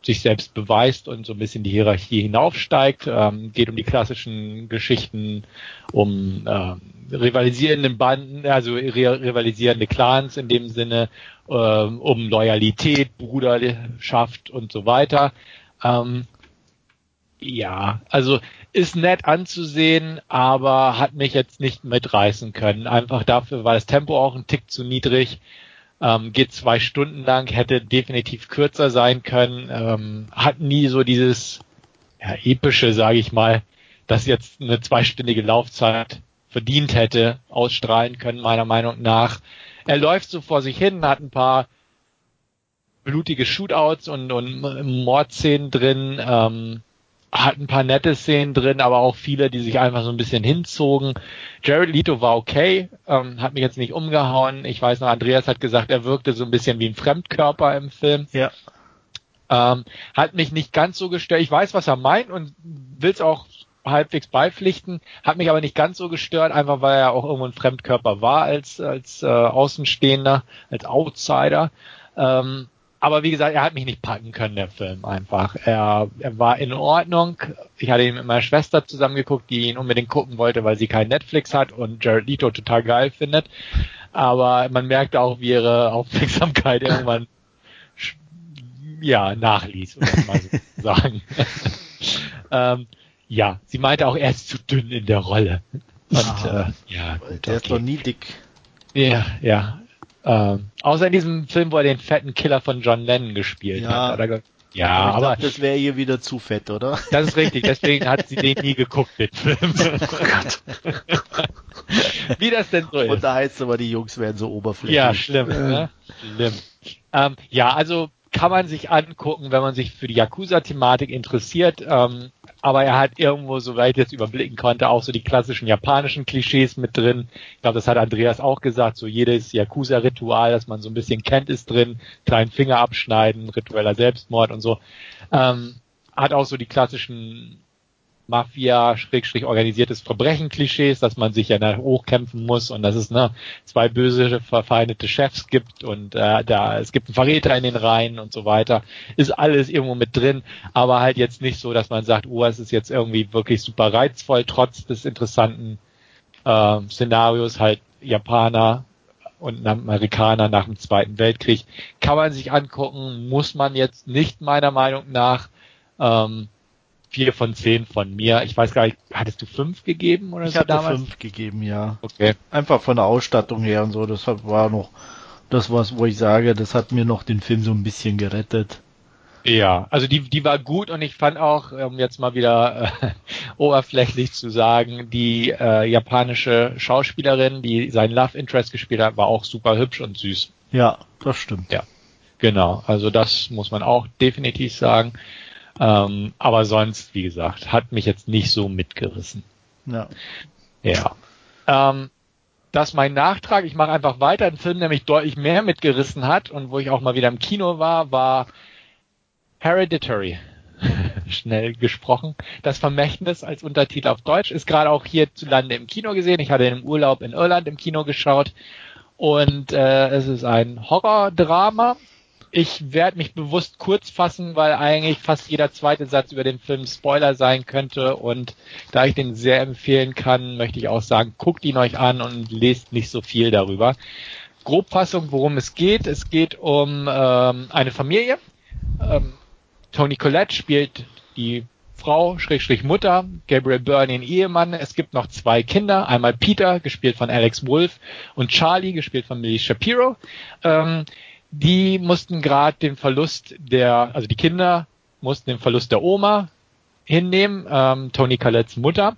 sich selbst beweist und so ein bisschen die Hierarchie hinaufsteigt. Ähm, geht um die klassischen Geschichten, um ähm, rivalisierende Banden, also rivalisierende Clans in dem Sinne, ähm, um Loyalität, Bruderschaft und so weiter. Ähm, ja, also ist nett anzusehen, aber hat mich jetzt nicht mitreißen können. Einfach dafür war das Tempo auch ein Tick zu niedrig. Ähm, geht zwei Stunden lang, hätte definitiv kürzer sein können. Ähm, hat nie so dieses ja, epische, sage ich mal, dass jetzt eine zweistündige Laufzeit verdient hätte, ausstrahlen können, meiner Meinung nach. Er läuft so vor sich hin, hat ein paar blutige Shootouts und, und Mordszenen drin, ähm, hat ein paar nette Szenen drin, aber auch viele, die sich einfach so ein bisschen hinzogen. Jared Leto war okay, ähm, hat mich jetzt nicht umgehauen. Ich weiß noch, Andreas hat gesagt, er wirkte so ein bisschen wie ein Fremdkörper im Film. Ja. Ähm, hat mich nicht ganz so gestört. Ich weiß, was er meint und will es auch halbwegs beipflichten, hat mich aber nicht ganz so gestört, einfach weil er auch irgendwo ein Fremdkörper war als als äh, Außenstehender, als Outsider. Ähm, aber wie gesagt, er hat mich nicht packen können, der Film einfach. Er, er war in Ordnung. Ich hatte ihn mit meiner Schwester zusammengeguckt, die ihn unbedingt gucken wollte, weil sie kein Netflix hat und Jared Leto total geil findet. Aber man merkte auch, wie ihre Aufmerksamkeit irgendwann ja nachließ, muss man so sagen. ähm, ja, sie meinte auch, er ist zu dünn in der Rolle. Und ah, äh, ja, gut, der okay. ist doch nie dick. Ja, ja. Ähm, außer in diesem Film, wo er den fetten Killer von John Lennon gespielt ja. hat. Er, ja, aber, aber das wäre hier wieder zu fett, oder? Das ist richtig, deswegen hat sie den nie geguckt, den Film. Oh Gott. Wie das denn so ist. Und da heißt es aber, die Jungs werden so oberflächlich. Ja, schlimm, ne? Schlimm. Ähm, ja, also kann man sich angucken, wenn man sich für die Yakuza-Thematik interessiert. Ähm, aber er hat irgendwo, soweit ich jetzt überblicken konnte, auch so die klassischen japanischen Klischees mit drin. Ich glaube, das hat Andreas auch gesagt, so jedes Yakuza-Ritual, das man so ein bisschen kennt, ist drin. Kleinen Finger abschneiden, ritueller Selbstmord und so. Ähm, hat auch so die klassischen Mafia, Schrägstrich organisiertes Verbrechen-Klischees, dass man sich ja da hochkämpfen muss und dass es ne, zwei böse verfeindete Chefs gibt und äh, da es gibt einen Verräter in den Reihen und so weiter. Ist alles irgendwo mit drin, aber halt jetzt nicht so, dass man sagt, oh, es ist jetzt irgendwie wirklich super reizvoll, trotz des interessanten äh, Szenarios, halt Japaner und Amerikaner nach dem Zweiten Weltkrieg. Kann man sich angucken, muss man jetzt nicht meiner Meinung nach. Ähm, vier von zehn von mir. Ich weiß gar nicht, hattest du fünf gegeben oder ich so hatte damals? fünf gegeben, ja. Okay. Einfach von der Ausstattung her und so. Das war noch das, was, wo ich sage, das hat mir noch den Film so ein bisschen gerettet. Ja, also die, die war gut und ich fand auch, um jetzt mal wieder äh, oberflächlich zu sagen, die äh, japanische Schauspielerin, die seinen Love Interest gespielt hat, war auch super hübsch und süß. Ja, das stimmt. Ja, genau. Also das muss man auch definitiv sagen. Ähm, aber sonst, wie gesagt, hat mich jetzt nicht so mitgerissen. Ja. Ja. Ähm, das ist mein Nachtrag. Ich mache einfach weiter. Ein Film, der mich deutlich mehr mitgerissen hat und wo ich auch mal wieder im Kino war, war Hereditary. Schnell gesprochen. Das Vermächtnis als Untertitel auf Deutsch ist gerade auch hierzulande im Kino gesehen. Ich hatte im Urlaub in Irland im Kino geschaut und äh, es ist ein Horror-Drama ich werde mich bewusst kurz fassen, weil eigentlich fast jeder zweite Satz über den Film Spoiler sein könnte. Und da ich den sehr empfehlen kann, möchte ich auch sagen, guckt ihn euch an und lest nicht so viel darüber. Grobfassung, worum es geht. Es geht um ähm, eine Familie. Ähm, Tony Collette spielt die Frau, Schrägstrich Mutter, Gabriel Byrne den Ehemann. Es gibt noch zwei Kinder. Einmal Peter, gespielt von Alex Wolf, und Charlie, gespielt von Millie Shapiro. Ähm, die mussten gerade den Verlust der, also die Kinder mussten den Verlust der Oma hinnehmen, ähm, Tony Collettes Mutter.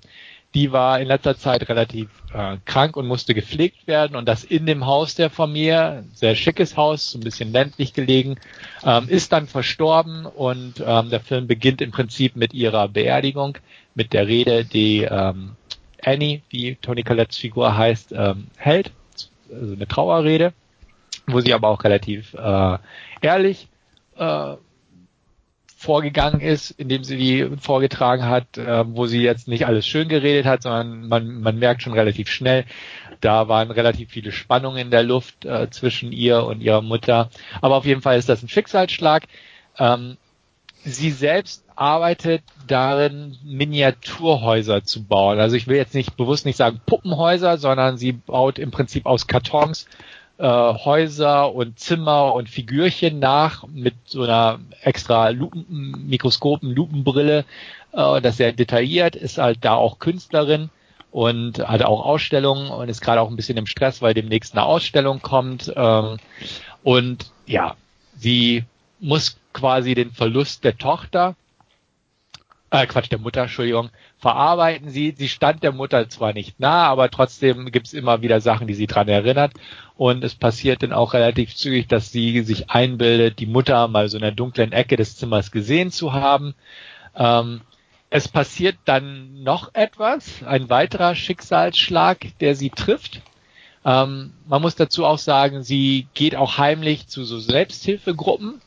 Die war in letzter Zeit relativ äh, krank und musste gepflegt werden. Und das in dem Haus der Familie, sehr schickes Haus, so ein bisschen ländlich gelegen, ähm, ist dann verstorben. Und ähm, der Film beginnt im Prinzip mit ihrer Beerdigung, mit der Rede, die ähm, Annie, wie Tony Collettes Figur heißt, ähm, hält, also eine Trauerrede, wo sie aber auch relativ äh, ehrlich äh, vorgegangen ist, indem sie die vorgetragen hat, äh, wo sie jetzt nicht alles schön geredet hat, sondern man, man merkt schon relativ schnell, da waren relativ viele Spannungen in der Luft äh, zwischen ihr und ihrer Mutter. Aber auf jeden Fall ist das ein Schicksalsschlag. Ähm, sie selbst arbeitet darin, Miniaturhäuser zu bauen. Also ich will jetzt nicht bewusst nicht sagen Puppenhäuser, sondern sie baut im Prinzip aus Kartons äh, Häuser und Zimmer und Figürchen nach mit so einer extra Lupen, Mikroskopen, Lupenbrille. Äh, das sehr detailliert, ist halt da auch Künstlerin und hat auch Ausstellungen und ist gerade auch ein bisschen im Stress, weil demnächst eine Ausstellung kommt. Ähm, und ja, sie muss quasi den Verlust der Tochter, äh, Quatsch, der Mutter, Entschuldigung, verarbeiten. Sie, sie stand der Mutter zwar nicht nah, aber trotzdem gibt's immer wieder Sachen, die sie dran erinnert. Und es passiert dann auch relativ zügig, dass sie sich einbildet, die Mutter mal so in der dunklen Ecke des Zimmers gesehen zu haben. Ähm, es passiert dann noch etwas, ein weiterer Schicksalsschlag, der sie trifft. Ähm, man muss dazu auch sagen, sie geht auch heimlich zu so Selbsthilfegruppen,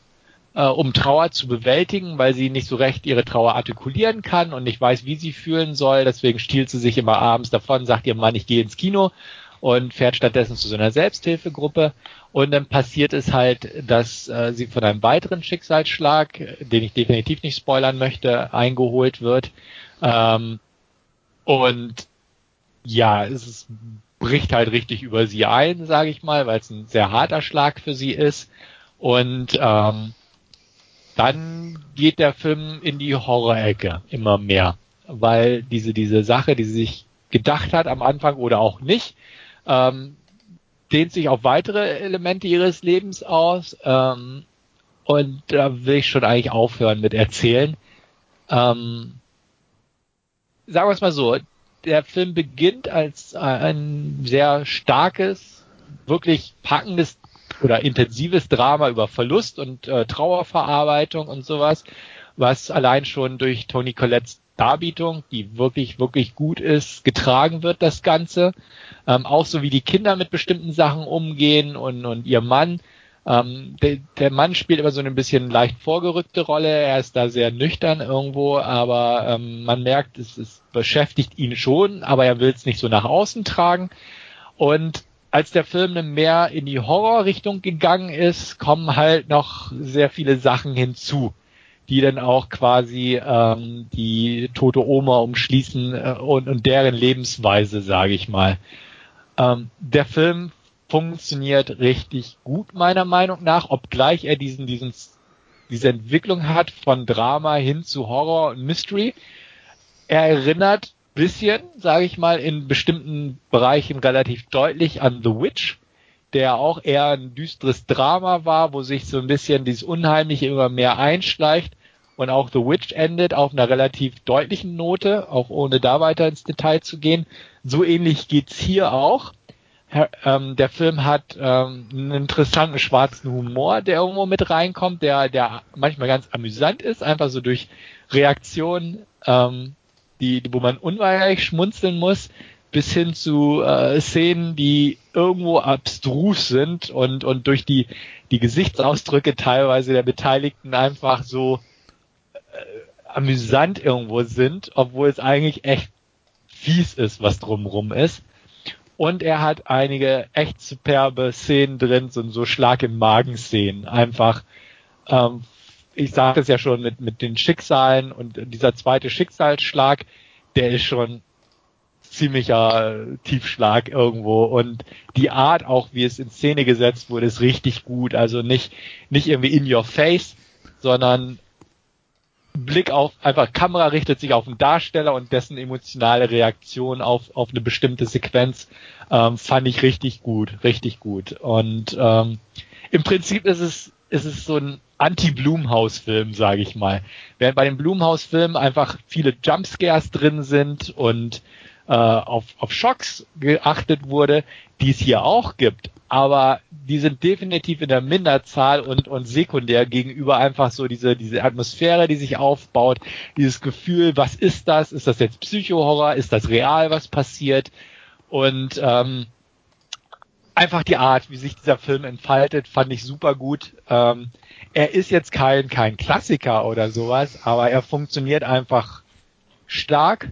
äh, um Trauer zu bewältigen, weil sie nicht so recht ihre Trauer artikulieren kann und nicht weiß, wie sie fühlen soll. Deswegen stiehlt sie sich immer abends davon, sagt ihr Mann, ich gehe ins Kino und fährt stattdessen zu so einer Selbsthilfegruppe. Und dann passiert es halt, dass äh, sie von einem weiteren Schicksalsschlag, den ich definitiv nicht spoilern möchte, eingeholt wird. Ähm, und ja, es ist, bricht halt richtig über sie ein, sage ich mal, weil es ein sehr harter Schlag für sie ist. Und ähm, dann geht der Film in die Horrorecke immer mehr, weil diese diese Sache, die sie sich gedacht hat am Anfang oder auch nicht, ähm, dehnt sich auf weitere Elemente ihres Lebens aus. Ähm, und da will ich schon eigentlich aufhören mit erzählen. Ähm, sagen wir es mal so, der Film beginnt als ein sehr starkes, wirklich packendes oder intensives Drama über Verlust und äh, Trauerverarbeitung und sowas, was allein schon durch Tony Collettes Darbietung, die wirklich, wirklich gut ist, getragen wird, das Ganze. Ähm, auch so wie die Kinder mit bestimmten Sachen umgehen und, und ihr Mann. Ähm, der, der Mann spielt immer so eine bisschen leicht vorgerückte Rolle. Er ist da sehr nüchtern irgendwo, aber ähm, man merkt, es, es beschäftigt ihn schon, aber er will es nicht so nach außen tragen. Und als der Film mehr in die Horrorrichtung gegangen ist, kommen halt noch sehr viele Sachen hinzu die dann auch quasi ähm, die tote Oma umschließen äh, und, und deren Lebensweise, sage ich mal. Ähm, der Film funktioniert richtig gut meiner Meinung nach, obgleich er diesen, diesen, diese Entwicklung hat von Drama hin zu Horror und Mystery. Er erinnert bisschen, sage ich mal, in bestimmten Bereichen relativ deutlich an The Witch, der auch eher ein düsteres Drama war, wo sich so ein bisschen dieses Unheimliche immer mehr einschleicht. Und auch The Witch endet auf einer relativ deutlichen Note, auch ohne da weiter ins Detail zu gehen. So ähnlich geht's hier auch. Ähm, der Film hat ähm, einen interessanten schwarzen Humor, der irgendwo mit reinkommt, der, der manchmal ganz amüsant ist, einfach so durch Reaktionen, ähm, die, wo man unweigerlich schmunzeln muss, bis hin zu äh, Szenen, die irgendwo abstrus sind und, und durch die, die Gesichtsausdrücke teilweise der Beteiligten einfach so amüsant irgendwo sind, obwohl es eigentlich echt fies ist, was drumrum ist. Und er hat einige echt superbe Szenen drin, so, so Schlag im Magen-Szenen. Einfach, ähm, ich sage es ja schon mit, mit den Schicksalen und dieser zweite Schicksalsschlag, der ist schon ziemlicher Tiefschlag irgendwo und die Art auch, wie es in Szene gesetzt wurde, ist richtig gut. Also nicht, nicht irgendwie in your face, sondern Blick auf, einfach Kamera richtet sich auf den Darsteller und dessen emotionale Reaktion auf, auf eine bestimmte Sequenz, ähm, fand ich richtig gut, richtig gut. Und ähm, im Prinzip ist es, ist es so ein Anti-Blumhaus-Film, sage ich mal. Während bei den Blumhaus-Filmen einfach viele Jumpscares drin sind und äh, auf, auf Schocks geachtet wurde, die es hier auch gibt. Aber die sind definitiv in der Minderzahl und, und sekundär gegenüber einfach so diese, diese Atmosphäre, die sich aufbaut, dieses Gefühl, was ist das? Ist das jetzt Psychohorror? Ist das real, was passiert? Und ähm, einfach die Art, wie sich dieser Film entfaltet, fand ich super gut. Ähm, er ist jetzt kein, kein Klassiker oder sowas, aber er funktioniert einfach stark,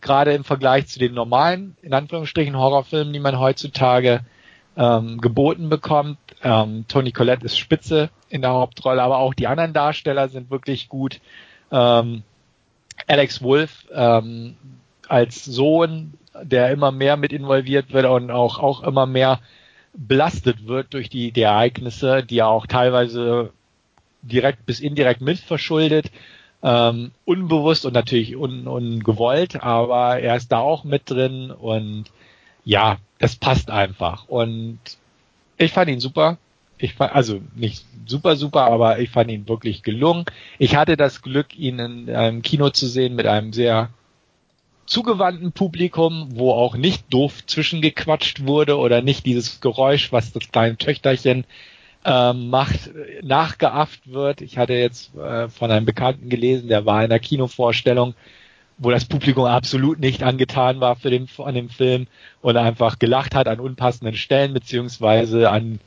gerade im Vergleich zu den normalen, in Anführungsstrichen, Horrorfilmen, die man heutzutage ähm, geboten bekommt. Ähm, Tony Collette ist spitze in der Hauptrolle, aber auch die anderen Darsteller sind wirklich gut. Ähm, Alex Wolf ähm, als Sohn, der immer mehr mit involviert wird und auch, auch immer mehr belastet wird durch die, die Ereignisse, die er auch teilweise direkt bis indirekt mitverschuldet, ähm, unbewusst und natürlich un, ungewollt, aber er ist da auch mit drin und ja, das passt einfach. Und ich fand ihn super. Ich fand, also nicht super, super, aber ich fand ihn wirklich gelungen. Ich hatte das Glück, ihn in einem Kino zu sehen mit einem sehr zugewandten Publikum, wo auch nicht doof zwischengequatscht wurde oder nicht dieses Geräusch, was das kleine Töchterchen äh, macht, nachgeafft wird. Ich hatte jetzt äh, von einem Bekannten gelesen, der war in der Kinovorstellung, wo das Publikum absolut nicht angetan war für den, an dem Film und einfach gelacht hat an unpassenden Stellen beziehungsweise an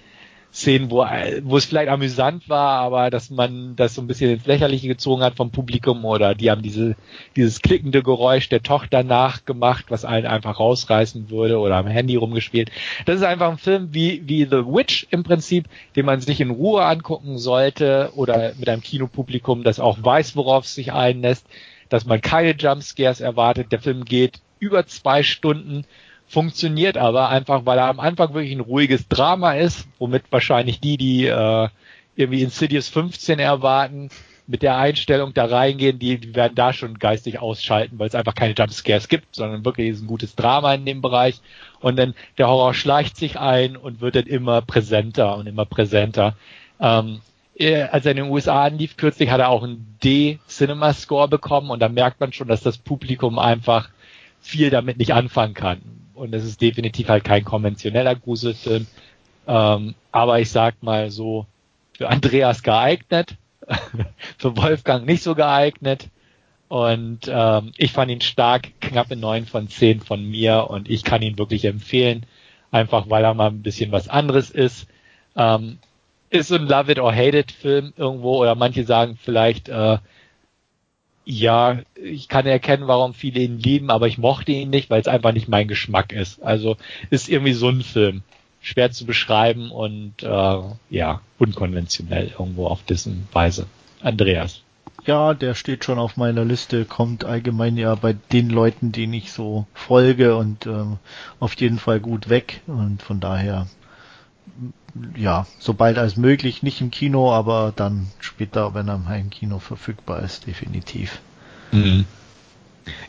Szenen, wo, wo es vielleicht amüsant war, aber dass man das so ein bisschen ins Lächerliche gezogen hat vom Publikum oder die haben diese, dieses klickende Geräusch der Tochter nachgemacht, was einen einfach rausreißen würde oder am Handy rumgespielt. Das ist einfach ein Film wie, wie The Witch im Prinzip, den man sich in Ruhe angucken sollte oder mit einem Kinopublikum, das auch weiß, worauf es sich einlässt, dass man keine Jumpscares erwartet. Der Film geht über zwei Stunden funktioniert aber einfach, weil er am Anfang wirklich ein ruhiges Drama ist, womit wahrscheinlich die, die äh, irgendwie Insidious 15 erwarten, mit der Einstellung da reingehen, die, die werden da schon geistig ausschalten, weil es einfach keine Jumpscares gibt, sondern wirklich ist ein gutes Drama in dem Bereich. Und dann der Horror schleicht sich ein und wird dann immer präsenter und immer präsenter. Ähm, als er in den USA anlief, kürzlich hat er auch einen D-Cinema-Score bekommen und da merkt man schon, dass das Publikum einfach viel damit nicht anfangen kann und es ist definitiv halt kein konventioneller Gruselfilm. Ähm, aber ich sag mal so, für Andreas geeignet, für Wolfgang nicht so geeignet. Und ähm, ich fand ihn stark, knappe neun von zehn von mir und ich kann ihn wirklich empfehlen, einfach weil er mal ein bisschen was anderes ist. Ähm, ist so ein Love It or Hate It Film irgendwo oder manche sagen vielleicht, äh, ja, ich kann erkennen, warum viele ihn lieben, aber ich mochte ihn nicht, weil es einfach nicht mein Geschmack ist. Also ist irgendwie so ein Film. Schwer zu beschreiben und äh, ja, unkonventionell irgendwo auf dessen Weise. Andreas. Ja, der steht schon auf meiner Liste, kommt allgemein ja bei den Leuten, denen ich so folge und ähm, auf jeden Fall gut weg. Und von daher ja, sobald als möglich, nicht im Kino, aber dann später, wenn er im Heimkino verfügbar ist, definitiv. Mhm.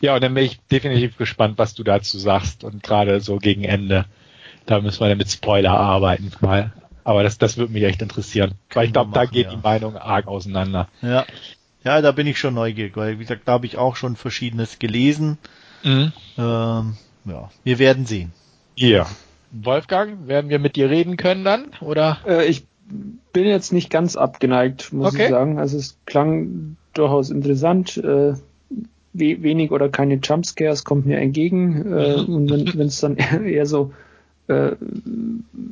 Ja, und dann bin ich definitiv gespannt, was du dazu sagst und gerade so gegen Ende, da müssen wir dann mit Spoiler arbeiten mal. Aber das, das würde mich echt interessieren, weil ich glaube, da geht ja. die Meinung arg auseinander. Ja. Ja, da bin ich schon neugierig, weil wie gesagt, da habe ich auch schon Verschiedenes gelesen. Mhm. Ähm, ja, wir werden sehen. Ja. Wolfgang, werden wir mit dir reden können dann, oder? Äh, ich bin jetzt nicht ganz abgeneigt, muss okay. ich sagen. Also es klang durchaus interessant. Äh, wenig oder keine Jumpscares kommt mir entgegen. Äh, und wenn es dann eher so äh,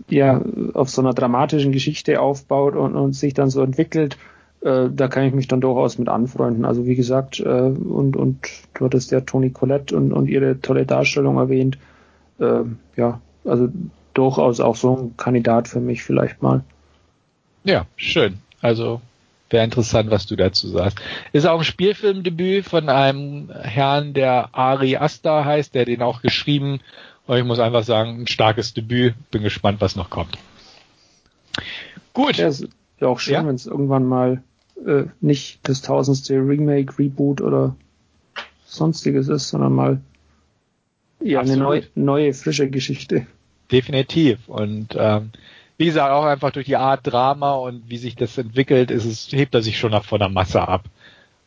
ja auf so einer dramatischen Geschichte aufbaut und, und sich dann so entwickelt, äh, da kann ich mich dann durchaus mit anfreunden. Also wie gesagt, äh, und, und du hattest ja Toni Collette und, und ihre tolle Darstellung erwähnt. Äh, ja, also durchaus auch so ein Kandidat für mich vielleicht mal. Ja, schön. Also wäre interessant, was du dazu sagst. Ist auch ein Spielfilmdebüt von einem Herrn, der Ari Asta heißt, der den auch geschrieben. Und ich muss einfach sagen, ein starkes Debüt. Bin gespannt, was noch kommt. Gut. Ja, ist ja auch schön, ja? wenn es irgendwann mal äh, nicht das tausendste Remake, Reboot oder sonstiges ist, sondern mal ja, Absolut. eine neue, neue, frische Geschichte. Definitiv. Und ähm, wie gesagt, auch einfach durch die Art Drama und wie sich das entwickelt, ist es, hebt er sich schon nach von der Masse ab.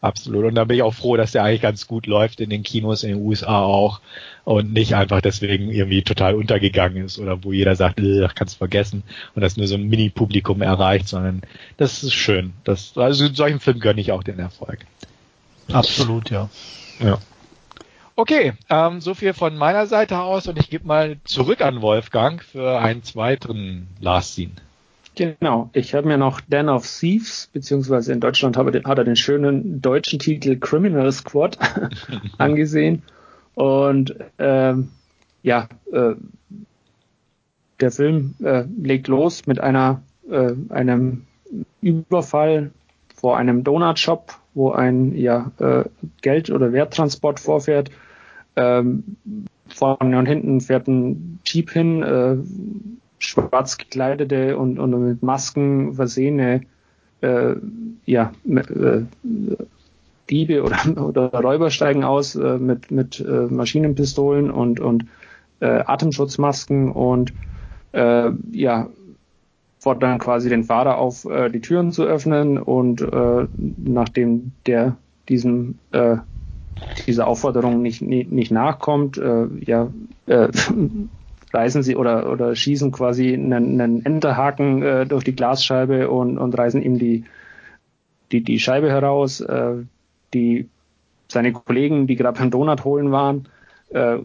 absolut. Und da bin ich auch froh, dass der eigentlich ganz gut läuft in den Kinos in den USA auch und nicht einfach deswegen irgendwie total untergegangen ist oder wo jeder sagt, kannst vergessen und das nur so ein Mini-Publikum erreicht, sondern das ist schön. Das, also solchen Film gönne ich auch den Erfolg. Absolut, ja. Ja. Okay, ähm, so viel von meiner Seite aus und ich gebe mal zurück an Wolfgang für einen zweiten Last Scene. Genau, ich habe mir noch Dan of Thieves, beziehungsweise in Deutschland hat er den schönen deutschen Titel Criminal Squad angesehen. Und ähm, ja, äh, der Film äh, legt los mit einer äh, einem Überfall vor einem Donut-Shop, wo ein ja, äh, Geld- oder Werttransport vorfährt. Ähm, vorne und hinten fährt ein Jeep hin, äh, schwarz gekleidete und, und mit Masken versehene äh, ja, äh, Diebe oder, oder Räuber steigen aus äh, mit, mit äh, Maschinenpistolen und, und äh, Atemschutzmasken und äh, ja, fordern quasi den Fahrer auf, äh, die Türen zu öffnen und äh, nachdem der diesem äh, dieser Aufforderung nicht, nicht, nicht nachkommt, äh, ja, äh, reißen sie oder, oder schießen quasi einen, einen Enterhaken äh, durch die Glasscheibe und, und reißen ihm die, die, die Scheibe heraus. Äh, die, seine Kollegen, die gerade beim Donut holen waren, äh,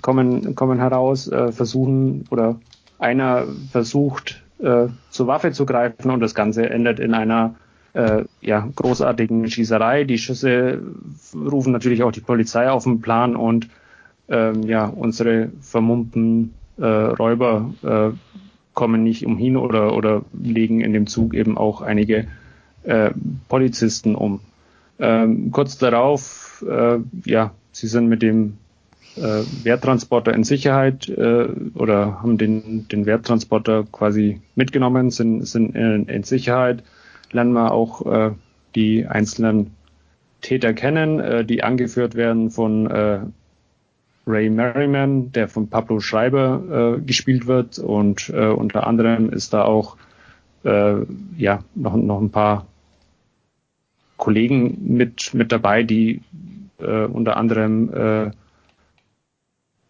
kommen, kommen heraus, äh, versuchen oder einer versucht äh, zur Waffe zu greifen und das Ganze endet in einer äh, ja, großartigen Schießerei. Die Schüsse rufen natürlich auch die Polizei auf den Plan und ähm, ja, unsere vermummten äh, Räuber äh, kommen nicht umhin oder, oder legen in dem Zug eben auch einige äh, Polizisten um. Ähm, kurz darauf, äh, ja, sie sind mit dem äh, Werttransporter in Sicherheit äh, oder haben den, den Werttransporter quasi mitgenommen, sind, sind in, in Sicherheit, lernen wir auch äh, die einzelnen Täter kennen, äh, die angeführt werden von äh, Ray Merriman, der von Pablo Schreiber äh, gespielt wird. Und äh, unter anderem ist da auch äh, ja noch, noch ein paar Kollegen mit mit dabei, die äh, unter anderem äh,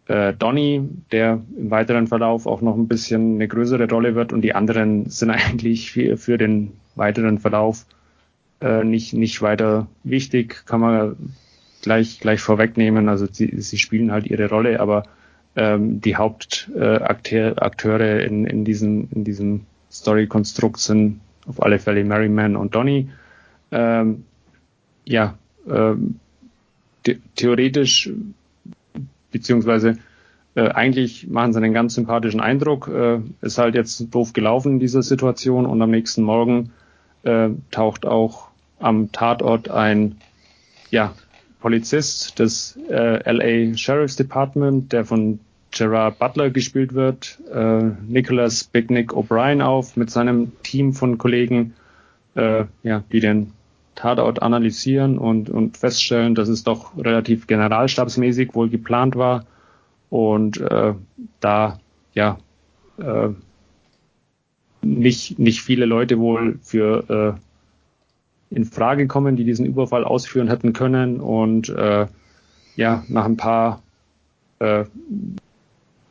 äh, Donny, der im weiteren Verlauf auch noch ein bisschen eine größere Rolle wird. Und die anderen sind eigentlich für, für den weiteren Verlauf äh, nicht nicht weiter wichtig, kann man gleich, gleich vorwegnehmen. Also sie, sie spielen halt ihre Rolle, aber ähm, die Hauptakteure äh, in, in diesem, in diesem Story-Konstrukt sind auf alle Fälle Merryman und Donny. Ähm, ja, ähm, theoretisch beziehungsweise äh, eigentlich machen sie einen ganz sympathischen Eindruck. Äh, ist halt jetzt doof gelaufen in dieser Situation und am nächsten Morgen äh, taucht auch am Tatort ein ja, Polizist des äh, LA Sheriff's Department, der von Gerard Butler gespielt wird, äh, Nicholas Big Nick O'Brien auf mit seinem Team von Kollegen, äh, ja, die den Tatort analysieren und, und feststellen, dass es doch relativ generalstabsmäßig wohl geplant war und äh, da ja äh, nicht, nicht viele Leute wohl für äh, in Frage kommen, die diesen Überfall ausführen hätten können. Und äh, ja, nach ein paar äh,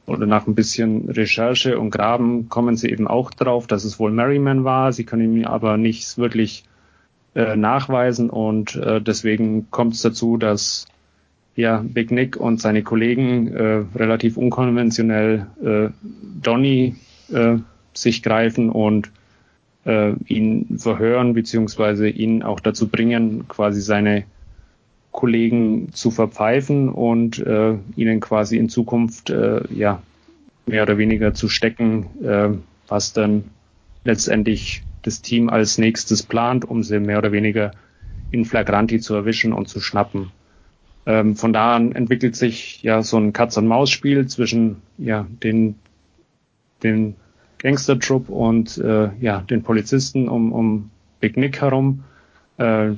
oder nach ein bisschen Recherche und Graben kommen sie eben auch drauf, dass es wohl Merriman war. Sie können ihm aber nichts wirklich äh, nachweisen und äh, deswegen kommt es dazu, dass ja Big Nick und seine Kollegen äh, relativ unkonventionell äh, Donny äh, sich greifen und äh, ihn verhören beziehungsweise ihn auch dazu bringen, quasi seine Kollegen zu verpfeifen und äh, ihnen quasi in Zukunft äh, ja mehr oder weniger zu stecken, äh, was dann letztendlich das Team als nächstes plant, um sie mehr oder weniger in flagranti zu erwischen und zu schnappen. Ähm, von da an entwickelt sich ja so ein Katz-und-Maus-Spiel zwischen ja den den Gangster-Trupp und äh, ja, den Polizisten um, um Big Nick herum, äh,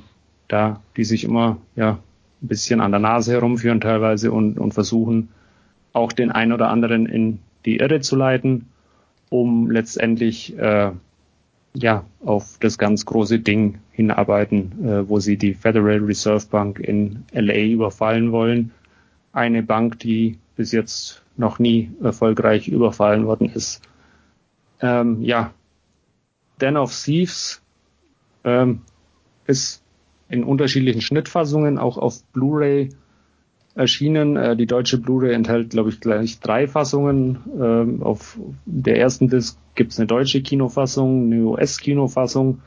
da die sich immer ja ein bisschen an der Nase herumführen teilweise und, und versuchen auch den einen oder anderen in die Irre zu leiten, um letztendlich äh, ja auf das ganz große Ding hinarbeiten, äh, wo sie die Federal Reserve Bank in LA überfallen wollen. Eine Bank, die bis jetzt noch nie erfolgreich überfallen worden ist. Ähm, ja, Den of Thieves ähm, ist in unterschiedlichen Schnittfassungen auch auf Blu-ray erschienen. Äh, die deutsche Blu-ray enthält, glaube ich, gleich drei Fassungen. Ähm, auf der ersten Disc gibt es eine deutsche Kinofassung, eine US-Kinofassung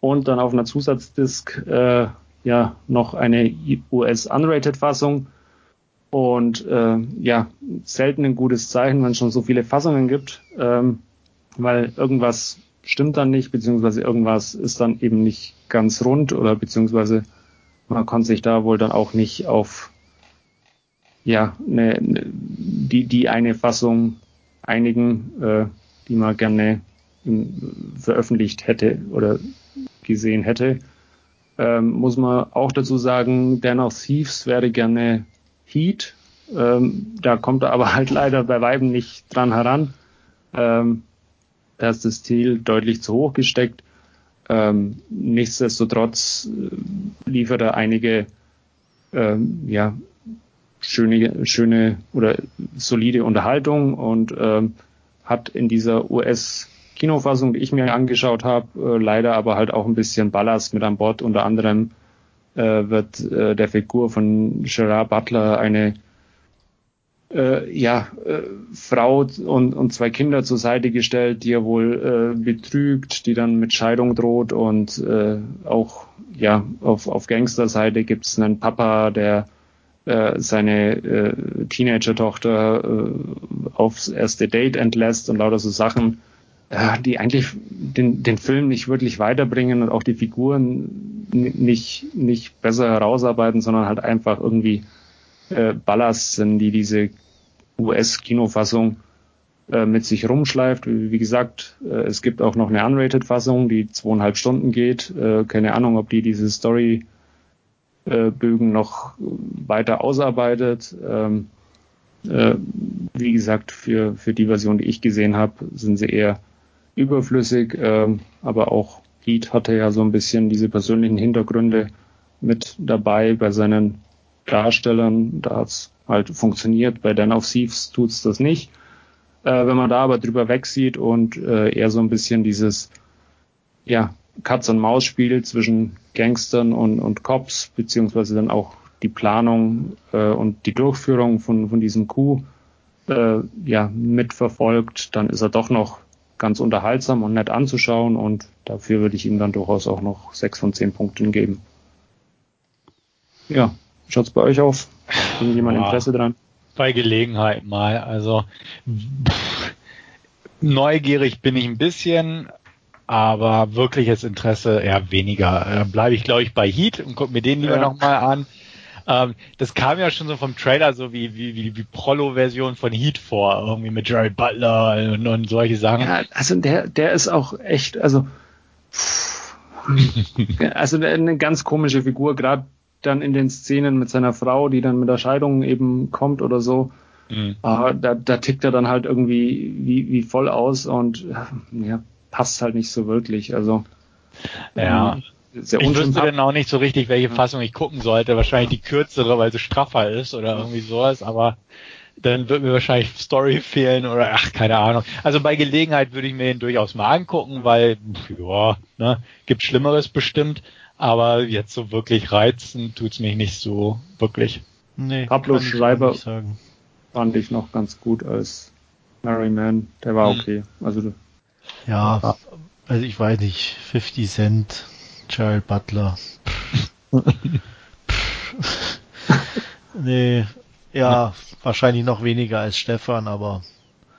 und dann auf einer Zusatzdisc äh, ja noch eine US-Unrated-Fassung. Und äh, ja, selten ein gutes Zeichen, wenn es schon so viele Fassungen gibt, ähm, weil irgendwas stimmt dann nicht, beziehungsweise irgendwas ist dann eben nicht ganz rund oder beziehungsweise man konnte sich da wohl dann auch nicht auf ja ne, ne, die die eine Fassung einigen, äh, die man gerne im, veröffentlicht hätte oder gesehen hätte. Ähm, muss man auch dazu sagen, dennoch Thieves wäre gerne Heat. Ähm, da kommt er aber halt leider bei Weiben nicht dran heran. Ähm, das Ziel deutlich zu hoch gesteckt. Ähm, nichtsdestotrotz äh, liefert er einige ähm, ja, schöne, schöne oder solide Unterhaltung und ähm, hat in dieser US-Kinofassung, die ich mir angeschaut habe, äh, leider aber halt auch ein bisschen Ballast mit an Bord. Unter anderem äh, wird äh, der Figur von Gerard Butler eine äh, ja, äh, Frau und, und zwei Kinder zur Seite gestellt, die er wohl äh, betrügt, die dann mit Scheidung droht und äh, auch ja auf, auf Gangsterseite gibt es einen Papa, der äh, seine äh, Teenager-Tochter äh, aufs erste Date entlässt und lauter so Sachen, äh, die eigentlich den, den Film nicht wirklich weiterbringen und auch die Figuren nicht, nicht besser herausarbeiten, sondern halt einfach irgendwie äh, Ballast sind, die diese US-Kinofassung äh, mit sich rumschleift. Wie, gesagt, äh, es gibt auch noch eine Unrated-Fassung, die zweieinhalb Stunden geht. Äh, keine Ahnung, ob die diese Story äh, noch weiter ausarbeitet. Ähm, äh, wie gesagt, für, für die Version, die ich gesehen habe, sind sie eher überflüssig, äh, aber auch Heat hatte ja so ein bisschen diese persönlichen Hintergründe mit dabei bei seinen Darstellern. Da hat's halt funktioniert. Bei Dan of Thieves tut's das nicht. Äh, wenn man da aber drüber wegsieht und äh, eher so ein bisschen dieses ja, Katz- und Maus-Spiel zwischen Gangstern und, und Cops, beziehungsweise dann auch die Planung äh, und die Durchführung von, von diesem Coup äh, ja, mitverfolgt, dann ist er doch noch ganz unterhaltsam und nett anzuschauen und dafür würde ich ihm dann durchaus auch noch sechs von zehn Punkten geben. Ja, schaut's bei euch auf? Hat jemand Interesse dran? Bei Gelegenheit mal. Also neugierig bin ich ein bisschen, aber wirkliches Interesse eher weniger. Bleibe ich, glaube ich, bei Heat und gucke mir den lieber ja. nochmal an. Ähm, das kam ja schon so vom Trailer so wie, wie, wie, wie Prollo-Version von Heat vor, irgendwie mit Jared Butler und, und solche Sachen. Ja, also der, der ist auch echt, also, pff, also eine ganz komische Figur, gerade dann in den Szenen mit seiner Frau, die dann mit der Scheidung eben kommt oder so. Mhm. Uh, da, da tickt er dann halt irgendwie wie, wie voll aus und ja, passt halt nicht so wirklich. Also ja. Ähm, ich wüsste dann auch nicht so richtig, welche Fassung ich gucken sollte. Wahrscheinlich die kürzere, weil sie straffer ist oder irgendwie sowas, aber dann wird mir wahrscheinlich Story fehlen oder ach, keine Ahnung. Also bei Gelegenheit würde ich mir den durchaus mal angucken, weil, ja, ne, gibt Schlimmeres bestimmt. Aber jetzt so wirklich reizen tut's mich nicht so wirklich. Nee, Pablo Schreiber fand ich noch ganz gut als Mary Man. Der war hm. okay. Also ja, also ich weiß nicht, 50 Cent, Gerald Butler. nee, ja, wahrscheinlich noch weniger als Stefan, aber.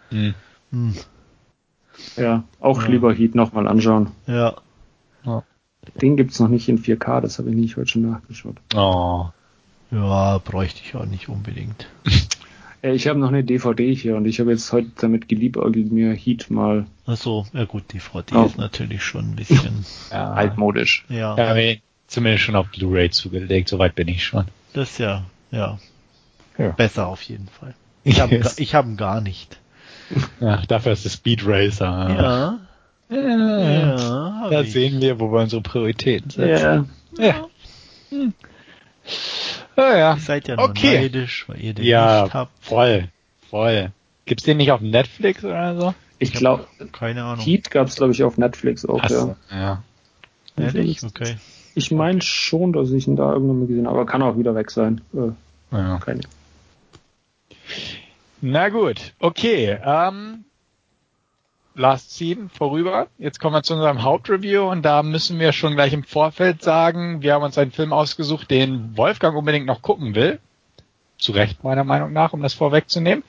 Hm. Hm. Ja, auch ja. lieber Heat nochmal anschauen. Ja. Den gibt's noch nicht in 4K, das habe ich nicht heute schon nachgeschaut. Oh. Ja, bräuchte ich auch nicht unbedingt. Äh, ich habe noch eine DVD hier und ich habe jetzt heute damit geliebäugelt, mir Heat mal. Ach so, ja gut, DVD oh. ist natürlich schon ein bisschen ja. altmodisch. Ja. ja aber zumindest schon auf Blu-ray zugelegt, soweit bin ich schon. Das ist ja, ja, ja. besser auf jeden Fall. Ich habe yes. ich hab ihn gar nicht. Ja, dafür ist es Speed Racer. Ja. Ja. da sehen wir, wo wir unsere Prioritäten setzen. Ja. ja. Hm. Ja, ja. Ihr seid ja okay. neidisch, weil ihr den ja, nicht habt. voll, voll. Gibt's den nicht auf Netflix oder so? Ich, ich glaube, keine Ahnung. Heat gab's glaube ich auf Netflix auch, Achso, ja. ja. Ehrlich? Okay. Ich meine schon, dass ich ihn da irgendwann mal gesehen habe, aber kann auch wieder weg sein. Äh, ja. Keine. Na gut, okay. Ähm, Last Scene vorüber. Jetzt kommen wir zu unserem Hauptreview und da müssen wir schon gleich im Vorfeld sagen, wir haben uns einen Film ausgesucht, den Wolfgang unbedingt noch gucken will. Zu Recht meiner Meinung nach, um das vorwegzunehmen.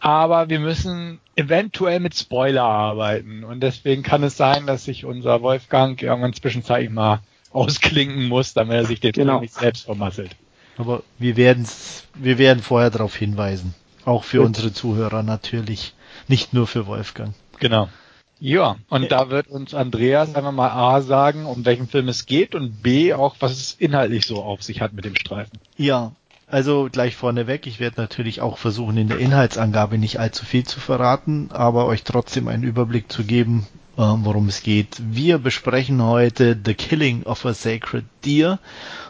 Aber wir müssen eventuell mit Spoiler arbeiten und deswegen kann es sein, dass sich unser Wolfgang irgendwann zwischenzeitlich mal ausklinken muss, damit er sich den genau. Film nicht selbst vermasselt. Aber wir werden's, wir werden vorher darauf hinweisen. Auch für Gut. unsere Zuhörer natürlich. Nicht nur für Wolfgang. Genau. Ja, und da wird uns Andreas einfach mal A sagen, um welchen Film es geht und B auch, was es inhaltlich so auf sich hat mit dem Streifen. Ja, also gleich vorneweg, ich werde natürlich auch versuchen, in der Inhaltsangabe nicht allzu viel zu verraten, aber euch trotzdem einen Überblick zu geben, äh, worum es geht. Wir besprechen heute The Killing of a Sacred Deer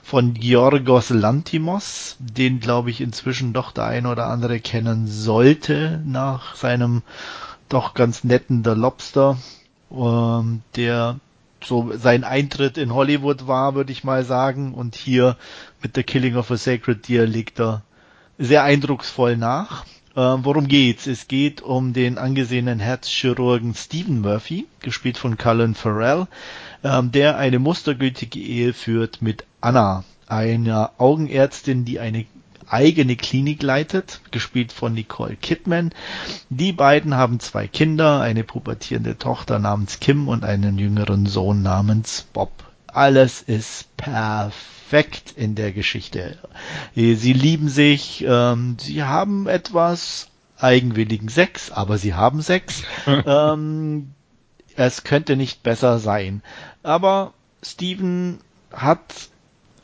von Georgos Lantimos, den glaube ich inzwischen doch der ein oder andere kennen sollte nach seinem doch ganz netten The Lobster, ähm, der so sein Eintritt in Hollywood war, würde ich mal sagen. Und hier mit The Killing of a Sacred Deer liegt er sehr eindrucksvoll nach. Ähm, worum geht's? Es geht um den angesehenen Herzchirurgen Stephen Murphy, gespielt von Cullen Farrell, ähm, der eine mustergültige Ehe führt mit Anna, einer Augenärztin, die eine eigene Klinik leitet, gespielt von Nicole Kidman. Die beiden haben zwei Kinder, eine pubertierende Tochter namens Kim und einen jüngeren Sohn namens Bob. Alles ist perfekt in der Geschichte. Sie lieben sich, ähm, sie haben etwas eigenwilligen Sex, aber sie haben Sex. ähm, es könnte nicht besser sein. Aber Steven hat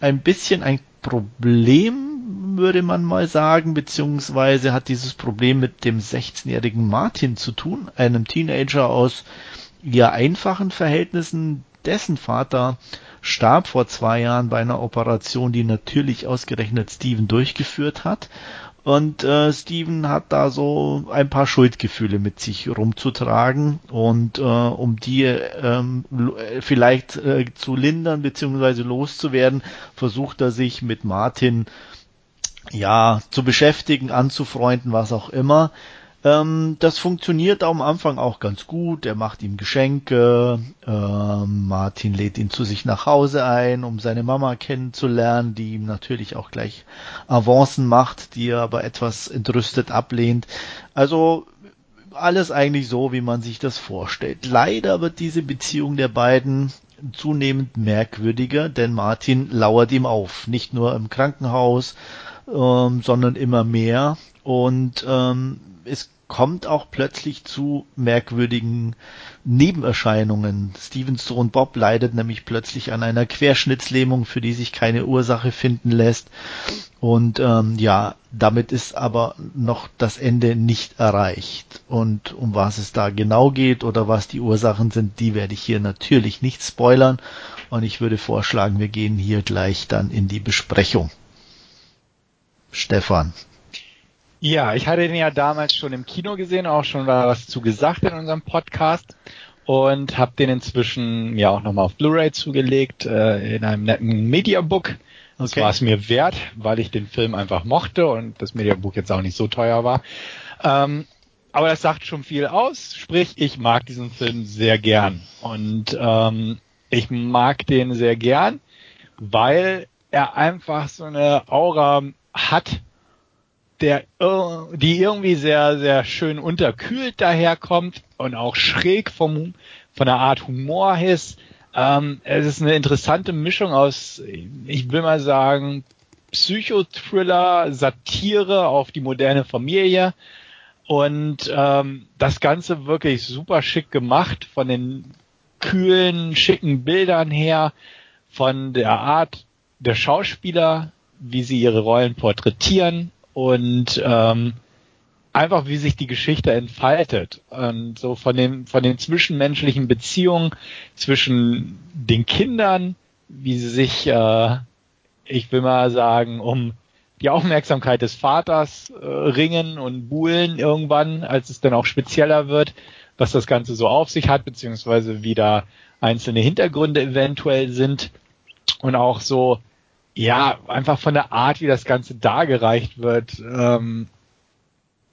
ein bisschen ein Problem würde man mal sagen, beziehungsweise hat dieses Problem mit dem 16-jährigen Martin zu tun, einem Teenager aus eher einfachen Verhältnissen, dessen Vater starb vor zwei Jahren bei einer Operation, die natürlich ausgerechnet Steven durchgeführt hat. Und äh, Steven hat da so ein paar Schuldgefühle mit sich rumzutragen und äh, um die ähm, vielleicht äh, zu lindern bzw. loszuwerden, versucht er sich mit Martin ja, zu beschäftigen, anzufreunden, was auch immer. Ähm, das funktioniert am Anfang auch ganz gut. Er macht ihm Geschenke. Ähm, Martin lädt ihn zu sich nach Hause ein, um seine Mama kennenzulernen, die ihm natürlich auch gleich Avancen macht, die er aber etwas entrüstet ablehnt. Also alles eigentlich so, wie man sich das vorstellt. Leider wird diese Beziehung der beiden zunehmend merkwürdiger, denn Martin lauert ihm auf. Nicht nur im Krankenhaus, ähm, sondern immer mehr. Und ähm, es kommt auch plötzlich zu merkwürdigen Nebenerscheinungen. Stevens Sohn Bob leidet nämlich plötzlich an einer Querschnittslähmung, für die sich keine Ursache finden lässt. Und ähm, ja, damit ist aber noch das Ende nicht erreicht. Und um was es da genau geht oder was die Ursachen sind, die werde ich hier natürlich nicht spoilern. Und ich würde vorschlagen, wir gehen hier gleich dann in die Besprechung. Stefan. Ja, ich hatte den ja damals schon im Kino gesehen, auch schon was zu gesagt in unserem Podcast und habe den inzwischen ja auch nochmal auf Blu-ray zugelegt äh, in einem netten Mediabook. Das okay. war es mir wert, weil ich den Film einfach mochte und das Mediabook jetzt auch nicht so teuer war. Ähm, aber das sagt schon viel aus. Sprich, ich mag diesen Film sehr gern und ähm, ich mag den sehr gern, weil er einfach so eine Aura hat, der, die irgendwie sehr, sehr schön unterkühlt daherkommt und auch schräg vom, von der Art Humor ist. Ähm, es ist eine interessante Mischung aus, ich will mal sagen, Psychothriller, Satire auf die moderne Familie und ähm, das Ganze wirklich super schick gemacht von den kühlen, schicken Bildern her, von der Art der Schauspieler, wie sie ihre Rollen porträtieren und ähm, einfach wie sich die Geschichte entfaltet. Und so von den von den zwischenmenschlichen Beziehungen zwischen den Kindern, wie sie sich, äh, ich will mal sagen, um die Aufmerksamkeit des Vaters äh, ringen und buhlen irgendwann, als es dann auch spezieller wird, was das Ganze so auf sich hat, beziehungsweise wie da einzelne Hintergründe eventuell sind. Und auch so, ja, einfach von der Art, wie das Ganze dargereicht wird, ähm,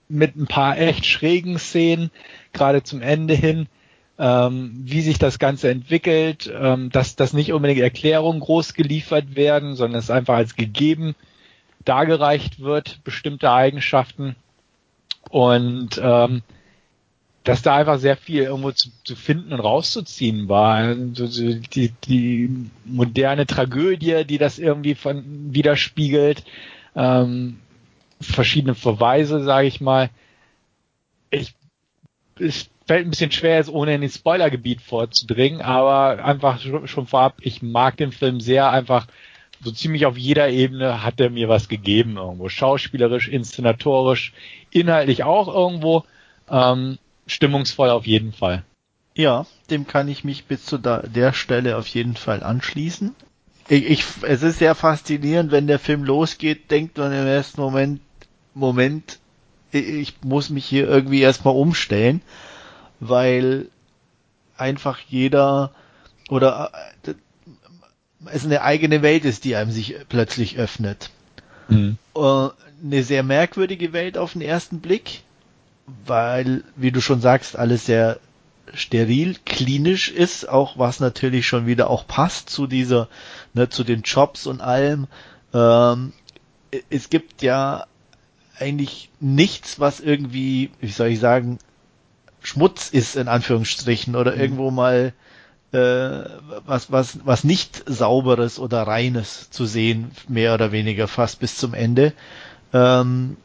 mit ein paar echt schrägen Szenen, gerade zum Ende hin, ähm, wie sich das Ganze entwickelt, ähm, dass, dass nicht unbedingt Erklärungen groß geliefert werden, sondern es einfach als gegeben dargereicht wird, bestimmte Eigenschaften. Und ähm, dass da einfach sehr viel irgendwo zu, zu finden und rauszuziehen war. Also die, die moderne Tragödie, die das irgendwie von widerspiegelt, ähm, verschiedene Verweise, sage ich mal. Ich, es fällt ein bisschen schwer, jetzt ohne in den Spoilergebiet vorzudringen, aber einfach schon vorab, ich mag den Film sehr, einfach so ziemlich auf jeder Ebene hat er mir was gegeben irgendwo. Schauspielerisch, inszenatorisch, inhaltlich auch irgendwo. Ähm, stimmungsvoll auf jeden Fall. Ja, dem kann ich mich bis zu der Stelle auf jeden Fall anschließen. Ich, ich, es ist sehr faszinierend, wenn der Film losgeht, denkt man im ersten Moment, Moment, ich muss mich hier irgendwie erstmal umstellen, weil einfach jeder oder äh, es eine eigene Welt ist, die einem sich plötzlich öffnet. Mhm. Äh, eine sehr merkwürdige Welt auf den ersten Blick, weil, wie du schon sagst, alles sehr steril, klinisch ist, auch was natürlich schon wieder auch passt zu dieser, ne, zu den Jobs und allem. Ähm, es gibt ja eigentlich nichts, was irgendwie, wie soll ich sagen, Schmutz ist in Anführungsstrichen oder mhm. irgendwo mal äh, was, was, was nicht sauberes oder reines zu sehen, mehr oder weniger fast bis zum Ende. Ähm,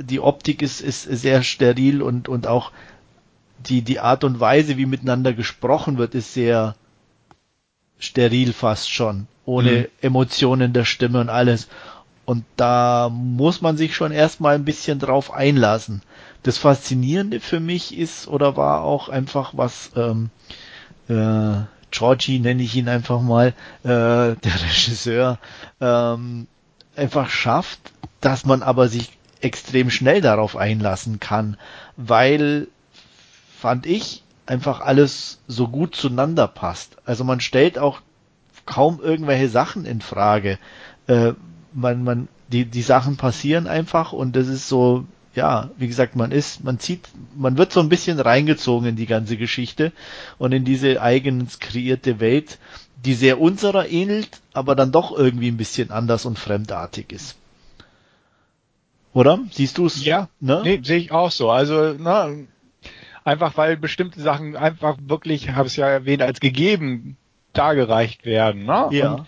die Optik ist, ist sehr steril und, und auch die, die Art und Weise, wie miteinander gesprochen wird, ist sehr steril fast schon, ohne mhm. Emotionen der Stimme und alles. Und da muss man sich schon erstmal ein bisschen drauf einlassen. Das Faszinierende für mich ist oder war auch einfach, was ähm, äh, Georgie nenne ich ihn einfach mal, äh, der Regisseur, ähm, einfach schafft, dass man aber sich extrem schnell darauf einlassen kann, weil fand ich einfach alles so gut zueinander passt. Also man stellt auch kaum irgendwelche Sachen in Frage. Äh, man, man, die, die Sachen passieren einfach und das ist so, ja, wie gesagt, man ist, man zieht, man wird so ein bisschen reingezogen in die ganze Geschichte und in diese eigens kreierte Welt, die sehr unserer ähnelt, aber dann doch irgendwie ein bisschen anders und fremdartig ist. Oder? Siehst du es? Ja, ne? Nee, sehe ich auch so. Also, ne, einfach weil bestimmte Sachen einfach wirklich, habe ich ja erwähnt, als gegeben dargereicht werden. Ne? Ja. Und,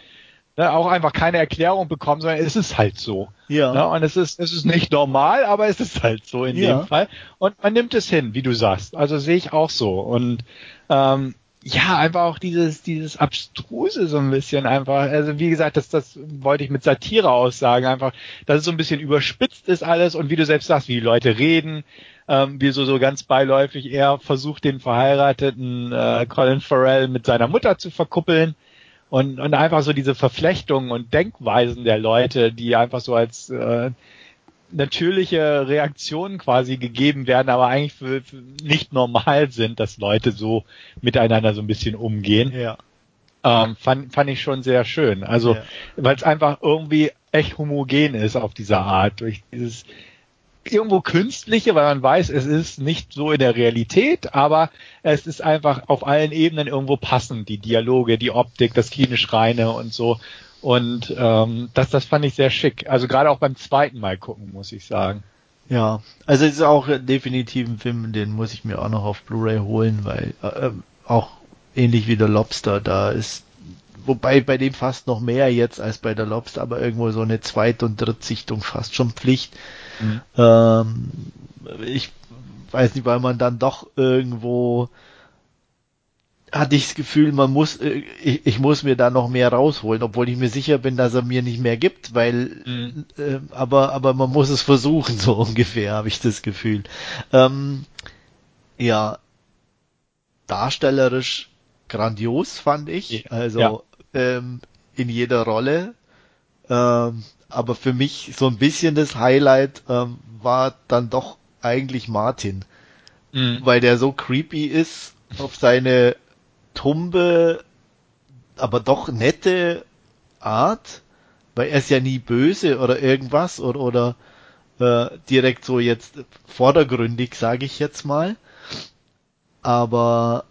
ne, auch einfach keine Erklärung bekommen, sondern es ist halt so. Ja. Ne? Und es ist, es ist nicht normal, aber es ist halt so in ja. dem Fall. Und man nimmt es hin, wie du sagst. Also sehe ich auch so. Und ähm, ja, einfach auch dieses, dieses Abstruse so ein bisschen einfach. Also wie gesagt, das, das wollte ich mit Satire aussagen, einfach, dass es so ein bisschen überspitzt ist alles und wie du selbst sagst, wie die Leute reden, ähm, wie so, so ganz beiläufig er versucht, den verheirateten äh, Colin Farrell mit seiner Mutter zu verkuppeln und, und einfach so diese Verflechtungen und Denkweisen der Leute, die einfach so als äh, natürliche Reaktionen quasi gegeben werden, aber eigentlich für, für nicht normal sind, dass Leute so miteinander so ein bisschen umgehen. Ja. Ähm, fand, fand ich schon sehr schön. Also, ja. weil es einfach irgendwie echt homogen ist auf dieser Art, durch dieses irgendwo künstliche, weil man weiß, es ist nicht so in der Realität, aber es ist einfach auf allen Ebenen irgendwo passend, die Dialoge, die Optik, das klinisch reine und so. Und ähm, das, das fand ich sehr schick. Also gerade auch beim zweiten Mal gucken, muss ich sagen. Ja, also es ist auch definitiv ein Film, den muss ich mir auch noch auf Blu-ray holen, weil äh, auch ähnlich wie der Lobster, da ist, wobei bei dem fast noch mehr jetzt als bei der Lobster, aber irgendwo so eine Zweit- und Drittsichtung fast schon Pflicht. Mhm. Ähm, ich weiß nicht, weil man dann doch irgendwo hatte ich das Gefühl, man muss, äh, ich, ich muss mir da noch mehr rausholen, obwohl ich mir sicher bin, dass er mir nicht mehr gibt, weil, mhm. äh, aber, aber man muss es versuchen, so ungefähr, habe ich das Gefühl. Ähm, ja, darstellerisch grandios fand ich, also ja. ähm, in jeder Rolle. Ähm, aber für mich so ein bisschen das Highlight ähm, war dann doch eigentlich Martin, mhm. weil der so creepy ist auf seine tumbe, aber doch nette Art, weil er ist ja nie böse oder irgendwas oder, oder äh, direkt so jetzt vordergründig, sage ich jetzt mal. Aber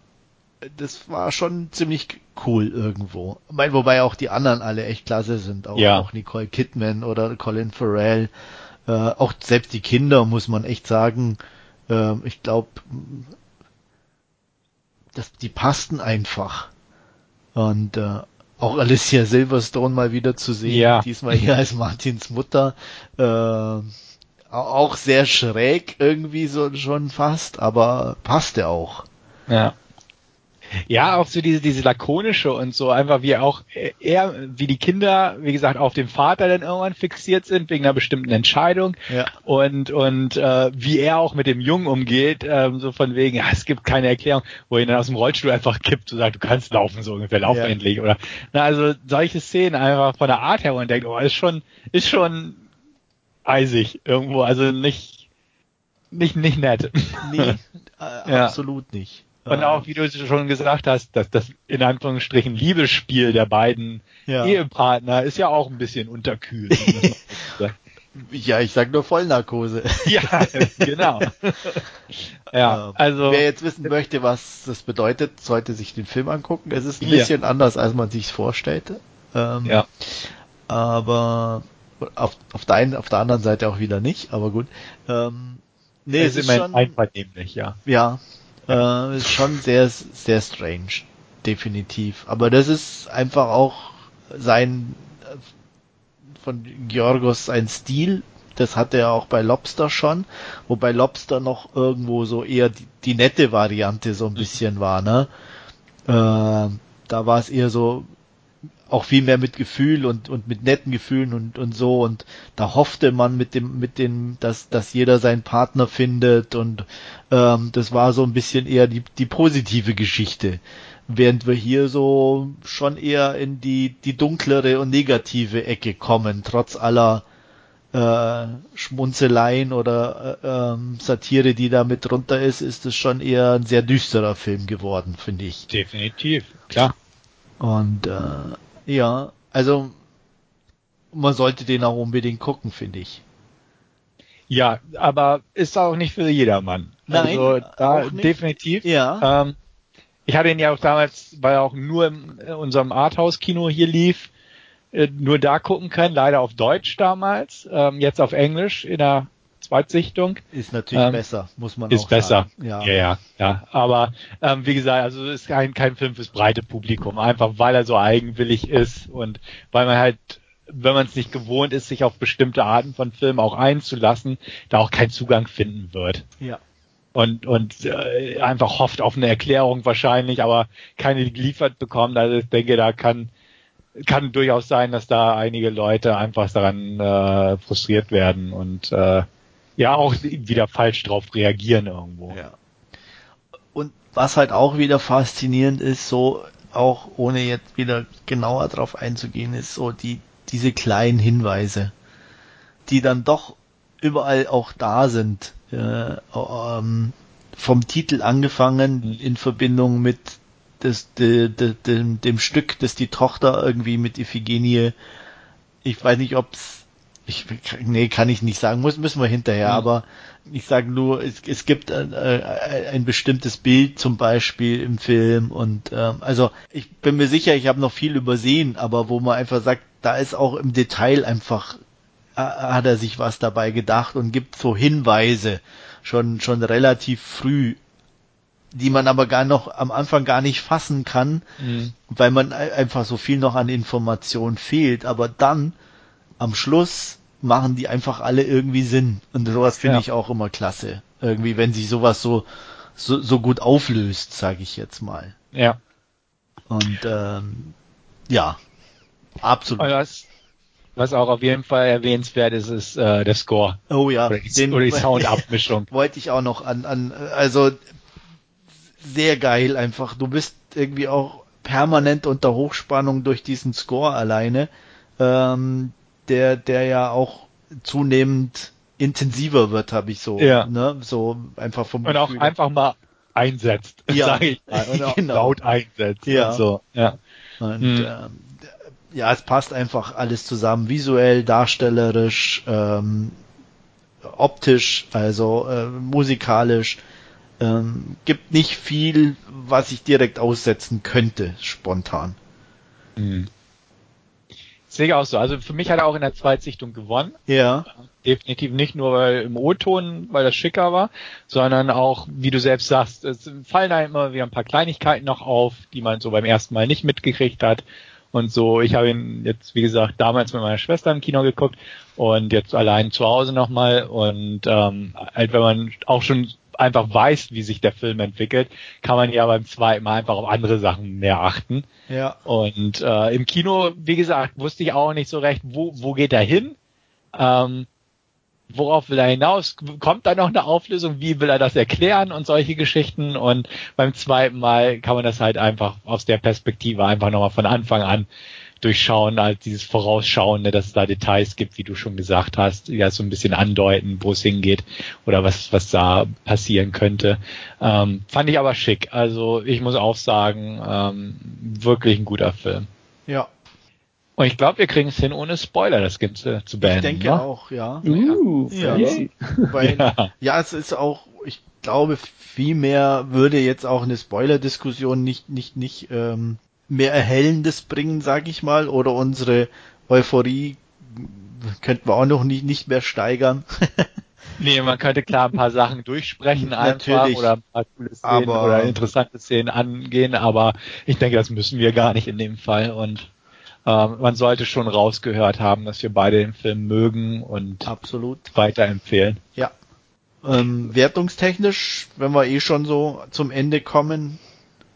das war schon ziemlich cool irgendwo. Ich meine, wobei auch die anderen alle echt klasse sind. Auch, ja. auch Nicole Kidman oder Colin Farrell. Äh, auch selbst die Kinder, muss man echt sagen. Äh, ich glaube, das, die passten einfach. Und äh, auch Alicia Silverstone mal wieder zu sehen, ja. diesmal hier als Martins Mutter. Äh, auch sehr schräg irgendwie so schon fast, aber passte auch. Ja. Ja, auch so diese, diese lakonische und so, einfach wie auch er, wie die Kinder, wie gesagt, auf den Vater dann irgendwann fixiert sind, wegen einer bestimmten Entscheidung. Ja. Und, und äh, wie er auch mit dem Jungen umgeht, ähm, so von wegen, ja, es gibt keine Erklärung, wo er ihn dann aus dem Rollstuhl einfach kippt und sagt, du kannst laufen, so ungefähr, lauf ja. endlich. Oder na, also solche Szenen einfach von der Art her und denkt, oh, ist schon, ist schon eisig irgendwo, also nicht, nicht, nicht nett. Nee, äh, ja. absolut nicht. Und auch, wie du schon gesagt hast, dass das in Anführungsstrichen Liebesspiel der beiden ja. Ehepartner ist ja auch ein bisschen unterkühlt. ja, ich sag nur Vollnarkose. ja, genau. ja, also. Wer jetzt wissen möchte, was das bedeutet, sollte sich den Film angucken. Es ist ein bisschen anders, als man sich vorstellte. Ähm, ja. Aber auf, auf, der einen, auf der anderen Seite auch wieder nicht, aber gut. Ähm, nee, es, es ist schon, einvernehmlich, ja. Ja, äh, ist schon sehr, sehr strange. Definitiv. Aber das ist einfach auch sein, äh, von Georgos sein Stil. Das hatte er auch bei Lobster schon, wobei Lobster noch irgendwo so eher die, die nette Variante so ein bisschen war, ne? Äh, da war es eher so auch viel mehr mit Gefühl und, und mit netten Gefühlen und, und so und da hoffte man mit dem, mit dem, dass, dass jeder seinen Partner findet und ähm, das war so ein bisschen eher die, die positive Geschichte. Während wir hier so schon eher in die, die dunklere und negative Ecke kommen, trotz aller äh, Schmunzeleien oder äh, ähm, Satire, die da mit drunter ist, ist es schon eher ein sehr düsterer Film geworden, finde ich. Definitiv, klar. Und äh, ja, also man sollte den auch unbedingt gucken, finde ich. Ja, aber ist auch nicht für jedermann. Nein, also da definitiv. Ja. Ähm, ich hatte ihn ja auch damals, weil er auch nur in unserem Arthouse-Kino hier lief, äh, nur da gucken können, leider auf Deutsch damals, ähm, jetzt auf Englisch in der Zweitsichtung. Ist natürlich ähm, besser, muss man ist auch besser. sagen. Ja, ja, ja. ja. Aber ähm, wie gesagt, also es ist kein, kein Film fürs breite Publikum, einfach weil er so eigenwillig ist und weil man halt wenn man es nicht gewohnt ist, sich auf bestimmte Arten von Filmen auch einzulassen, da auch keinen Zugang finden wird. Ja. Und, und äh, einfach hofft auf eine Erklärung wahrscheinlich, aber keine geliefert bekommt. Also ich denke, da kann kann durchaus sein, dass da einige Leute einfach daran äh, frustriert werden und äh, ja auch wieder falsch drauf reagieren irgendwo. Ja. Und was halt auch wieder faszinierend ist, so auch ohne jetzt wieder genauer drauf einzugehen, ist so die diese kleinen Hinweise, die dann doch überall auch da sind. Äh, ähm, vom Titel angefangen in Verbindung mit des, de, de, de, dem Stück, das die Tochter irgendwie mit Iphigenie, ich weiß nicht, ob's ich, nee, kann ich nicht sagen, muss, müssen wir hinterher, mhm. aber ich sage nur, es, es gibt ein, äh, ein bestimmtes Bild zum Beispiel im Film und ähm, also ich bin mir sicher, ich habe noch viel übersehen, aber wo man einfach sagt, da ist auch im Detail einfach äh, hat er sich was dabei gedacht und gibt so Hinweise schon schon relativ früh, die man aber gar noch am Anfang gar nicht fassen kann, mhm. weil man einfach so viel noch an Informationen fehlt, aber dann am Schluss machen die einfach alle irgendwie Sinn. Und sowas finde ja. ich auch immer klasse. Irgendwie, wenn sich sowas so, so, so gut auflöst, sage ich jetzt mal. Ja. Und ähm, ja, absolut. Was, was auch auf jeden Fall erwähnenswert ist, ist äh, der Score. Oh ja, oder die, den, oder die Soundabmischung. wollte ich auch noch an, an, also sehr geil einfach. Du bist irgendwie auch permanent unter Hochspannung durch diesen Score alleine, ähm, der, der ja auch zunehmend intensiver wird, habe ich so, ja. ne, so einfach vom und auch einfach mal einsetzt, ja. sage ich mal, und auch genau. laut einsetzt ja. und so, ja. Und hm. ähm, ja, es passt einfach alles zusammen, visuell, darstellerisch, ähm, optisch, also äh, musikalisch. Ähm, gibt nicht viel, was ich direkt aussetzen könnte, spontan. Mhm. Sehe ich auch so. Also für mich hat er auch in der Zweitsichtung gewonnen. Ja. Definitiv nicht nur weil im O-Ton, weil das schicker war, sondern auch, wie du selbst sagst, es fallen da immer wieder ein paar Kleinigkeiten noch auf, die man so beim ersten Mal nicht mitgekriegt hat. Und so, ich habe ihn jetzt, wie gesagt, damals mit meiner Schwester im Kino geguckt und jetzt allein zu Hause nochmal. Und ähm, halt, wenn man auch schon einfach weiß, wie sich der Film entwickelt, kann man ja beim zweiten Mal einfach auf andere Sachen mehr achten. Ja. Und äh, im Kino, wie gesagt, wusste ich auch nicht so recht, wo, wo geht er hin? Ähm, worauf will er hinaus? Kommt da noch eine Auflösung? Wie will er das erklären und solche Geschichten? Und beim zweiten Mal kann man das halt einfach aus der Perspektive einfach nochmal von Anfang an durchschauen, als dieses Vorausschauende, dass es da Details gibt, wie du schon gesagt hast, ja so ein bisschen andeuten, wo es hingeht oder was, was da passieren könnte. Ähm, fand ich aber schick. Also ich muss auch sagen, ähm, wirklich ein guter Film. Ja. Und ich glaube, wir kriegen es hin, ohne Spoiler das Ganze zu beenden. Ich denke ne? auch, ja. Uh, ja. fancy. Weil, Ja. ja, es ist auch, ich glaube, viel mehr würde jetzt auch eine Spoiler-Diskussion nicht, nicht, nicht ähm, mehr Erhellendes bringen, sag ich mal, oder unsere Euphorie könnten wir auch noch nicht, nicht mehr steigern. Nee, man könnte klar ein paar Sachen durchsprechen einfach Natürlich. oder ein paar coole Szenen Aber- oder interessante Szenen angehen, aber ich denke, das müssen wir gar nicht in dem Fall und ähm, man sollte schon rausgehört haben, dass wir beide den Film mögen und Absolut. weiterempfehlen. Ja. Ähm, wertungstechnisch, wenn wir eh schon so zum Ende kommen,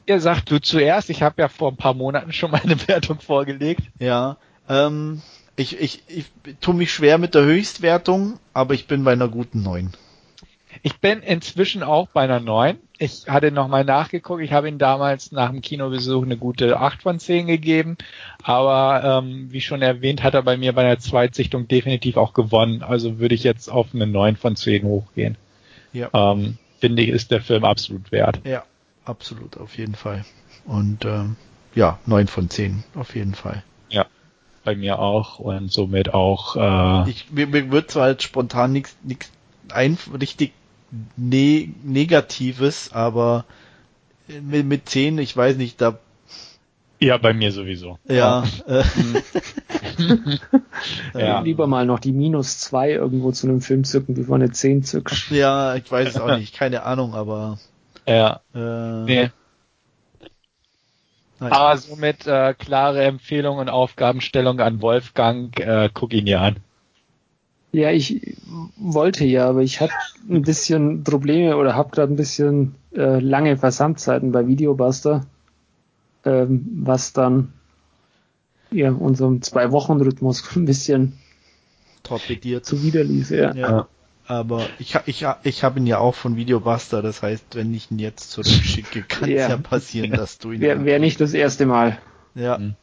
Ja, sag du zuerst, ich habe ja vor ein paar Monaten schon meine Wertung vorgelegt. ja, ähm, ich, ich, ich tue mich schwer mit der Höchstwertung, aber ich bin bei einer guten 9. Ich bin inzwischen auch bei einer 9. Ich hatte nochmal nachgeguckt. Ich habe ihn damals nach dem Kinobesuch eine gute 8 von 10 gegeben. Aber ähm, wie schon erwähnt, hat er bei mir bei der Zweitsichtung definitiv auch gewonnen. Also würde ich jetzt auf eine 9 von 10 hochgehen. Ja. Ähm, finde ich, ist der Film absolut wert. Ja, absolut, auf jeden Fall. Und ähm, ja, 9 von 10, auf jeden Fall. Bei mir auch. Und somit auch äh, Ich, mir, mir wird zwar jetzt spontan nichts nichts ein richtig ne Negatives, aber mit, mit 10, ich weiß nicht, da ja bei mir sowieso. ja, äh, Ja. Lieber mal noch die minus zwei irgendwo zu einem Film zücken, bevor eine 10 zückst. ja, ich weiß es auch nicht, keine Ahnung, aber Ja. äh, Nee. nein. Aber somit äh, klare Empfehlung und Aufgabenstellung an Wolfgang. Äh, guck ihn dir an. Ja, ich wollte ja, aber ich hatte ein bisschen Probleme oder habe gerade ein bisschen äh, lange Versandzeiten bei Videobuster, ähm, was dann ja unserem Zwei-Wochen-Rhythmus ein bisschen torpediert. zuwiderlief. Ja. Ja. Aber ich, ich, ich habe ihn ja auch von Videobuster, das heißt, wenn ich ihn jetzt zurückschicke, kann es Ja. ja passieren, dass du ihn. Wäre wär nicht das erste Mal. Ja. Mhm.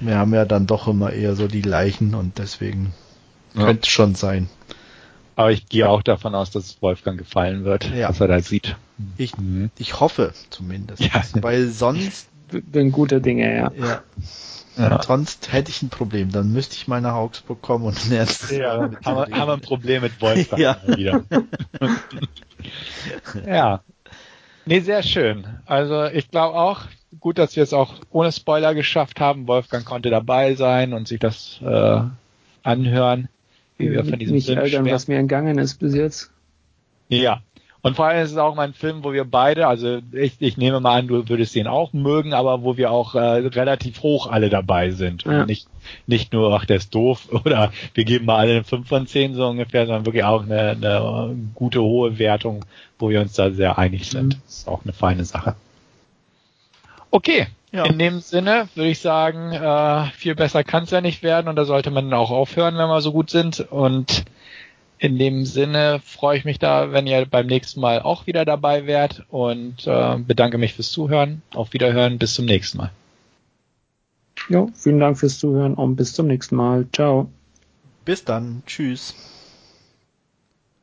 Wir haben ja dann doch immer eher so die Leichen und deswegen Ja. könnte schon sein. Aber ich gehe auch davon aus, dass es Wolfgang gefallen wird, Ja. was er da sieht. Ich, Mhm. ich hoffe zumindest. Ja. Weil sonst, Bin guter Dinge, ja. ja, Ja. sonst hätte ich ein Problem. Dann müsste ich mal nach Augsburg kommen und ernstes Ja, haben, wir, haben wir ein Problem mit Wolfgang Ja. mal wieder. ja. Nee, sehr schön. Also ich glaube auch, gut, dass wir es auch ohne Spoiler geschafft haben. Wolfgang konnte dabei sein und sich das äh, anhören, wie wir von diesem Nicht Film ärgern, was mir entgangen ist bis jetzt. Ja. Und vor allem ist es auch mal ein Film, wo wir beide, also ich, ich nehme mal an, du würdest ihn auch mögen, aber wo wir auch äh, relativ hoch alle dabei sind. Ja. Und nicht, nicht nur, ach, der ist doof oder wir geben mal alle eine 5 von 10 so ungefähr, sondern wirklich auch eine, eine gute, hohe Wertung, wo wir uns da sehr einig sind. Mhm. Das ist auch eine feine Sache. Okay, ja. in dem Sinne würde ich sagen, äh, viel besser kann es ja nicht werden und da sollte man auch aufhören, wenn wir so gut sind. Und in dem Sinne freue ich mich da, wenn ihr beim nächsten Mal auch wieder dabei wärt und äh, bedanke mich fürs Zuhören. Auf Wiederhören, bis zum nächsten Mal. Jo, vielen Dank fürs Zuhören und bis zum nächsten Mal. Ciao. Bis dann. Tschüss.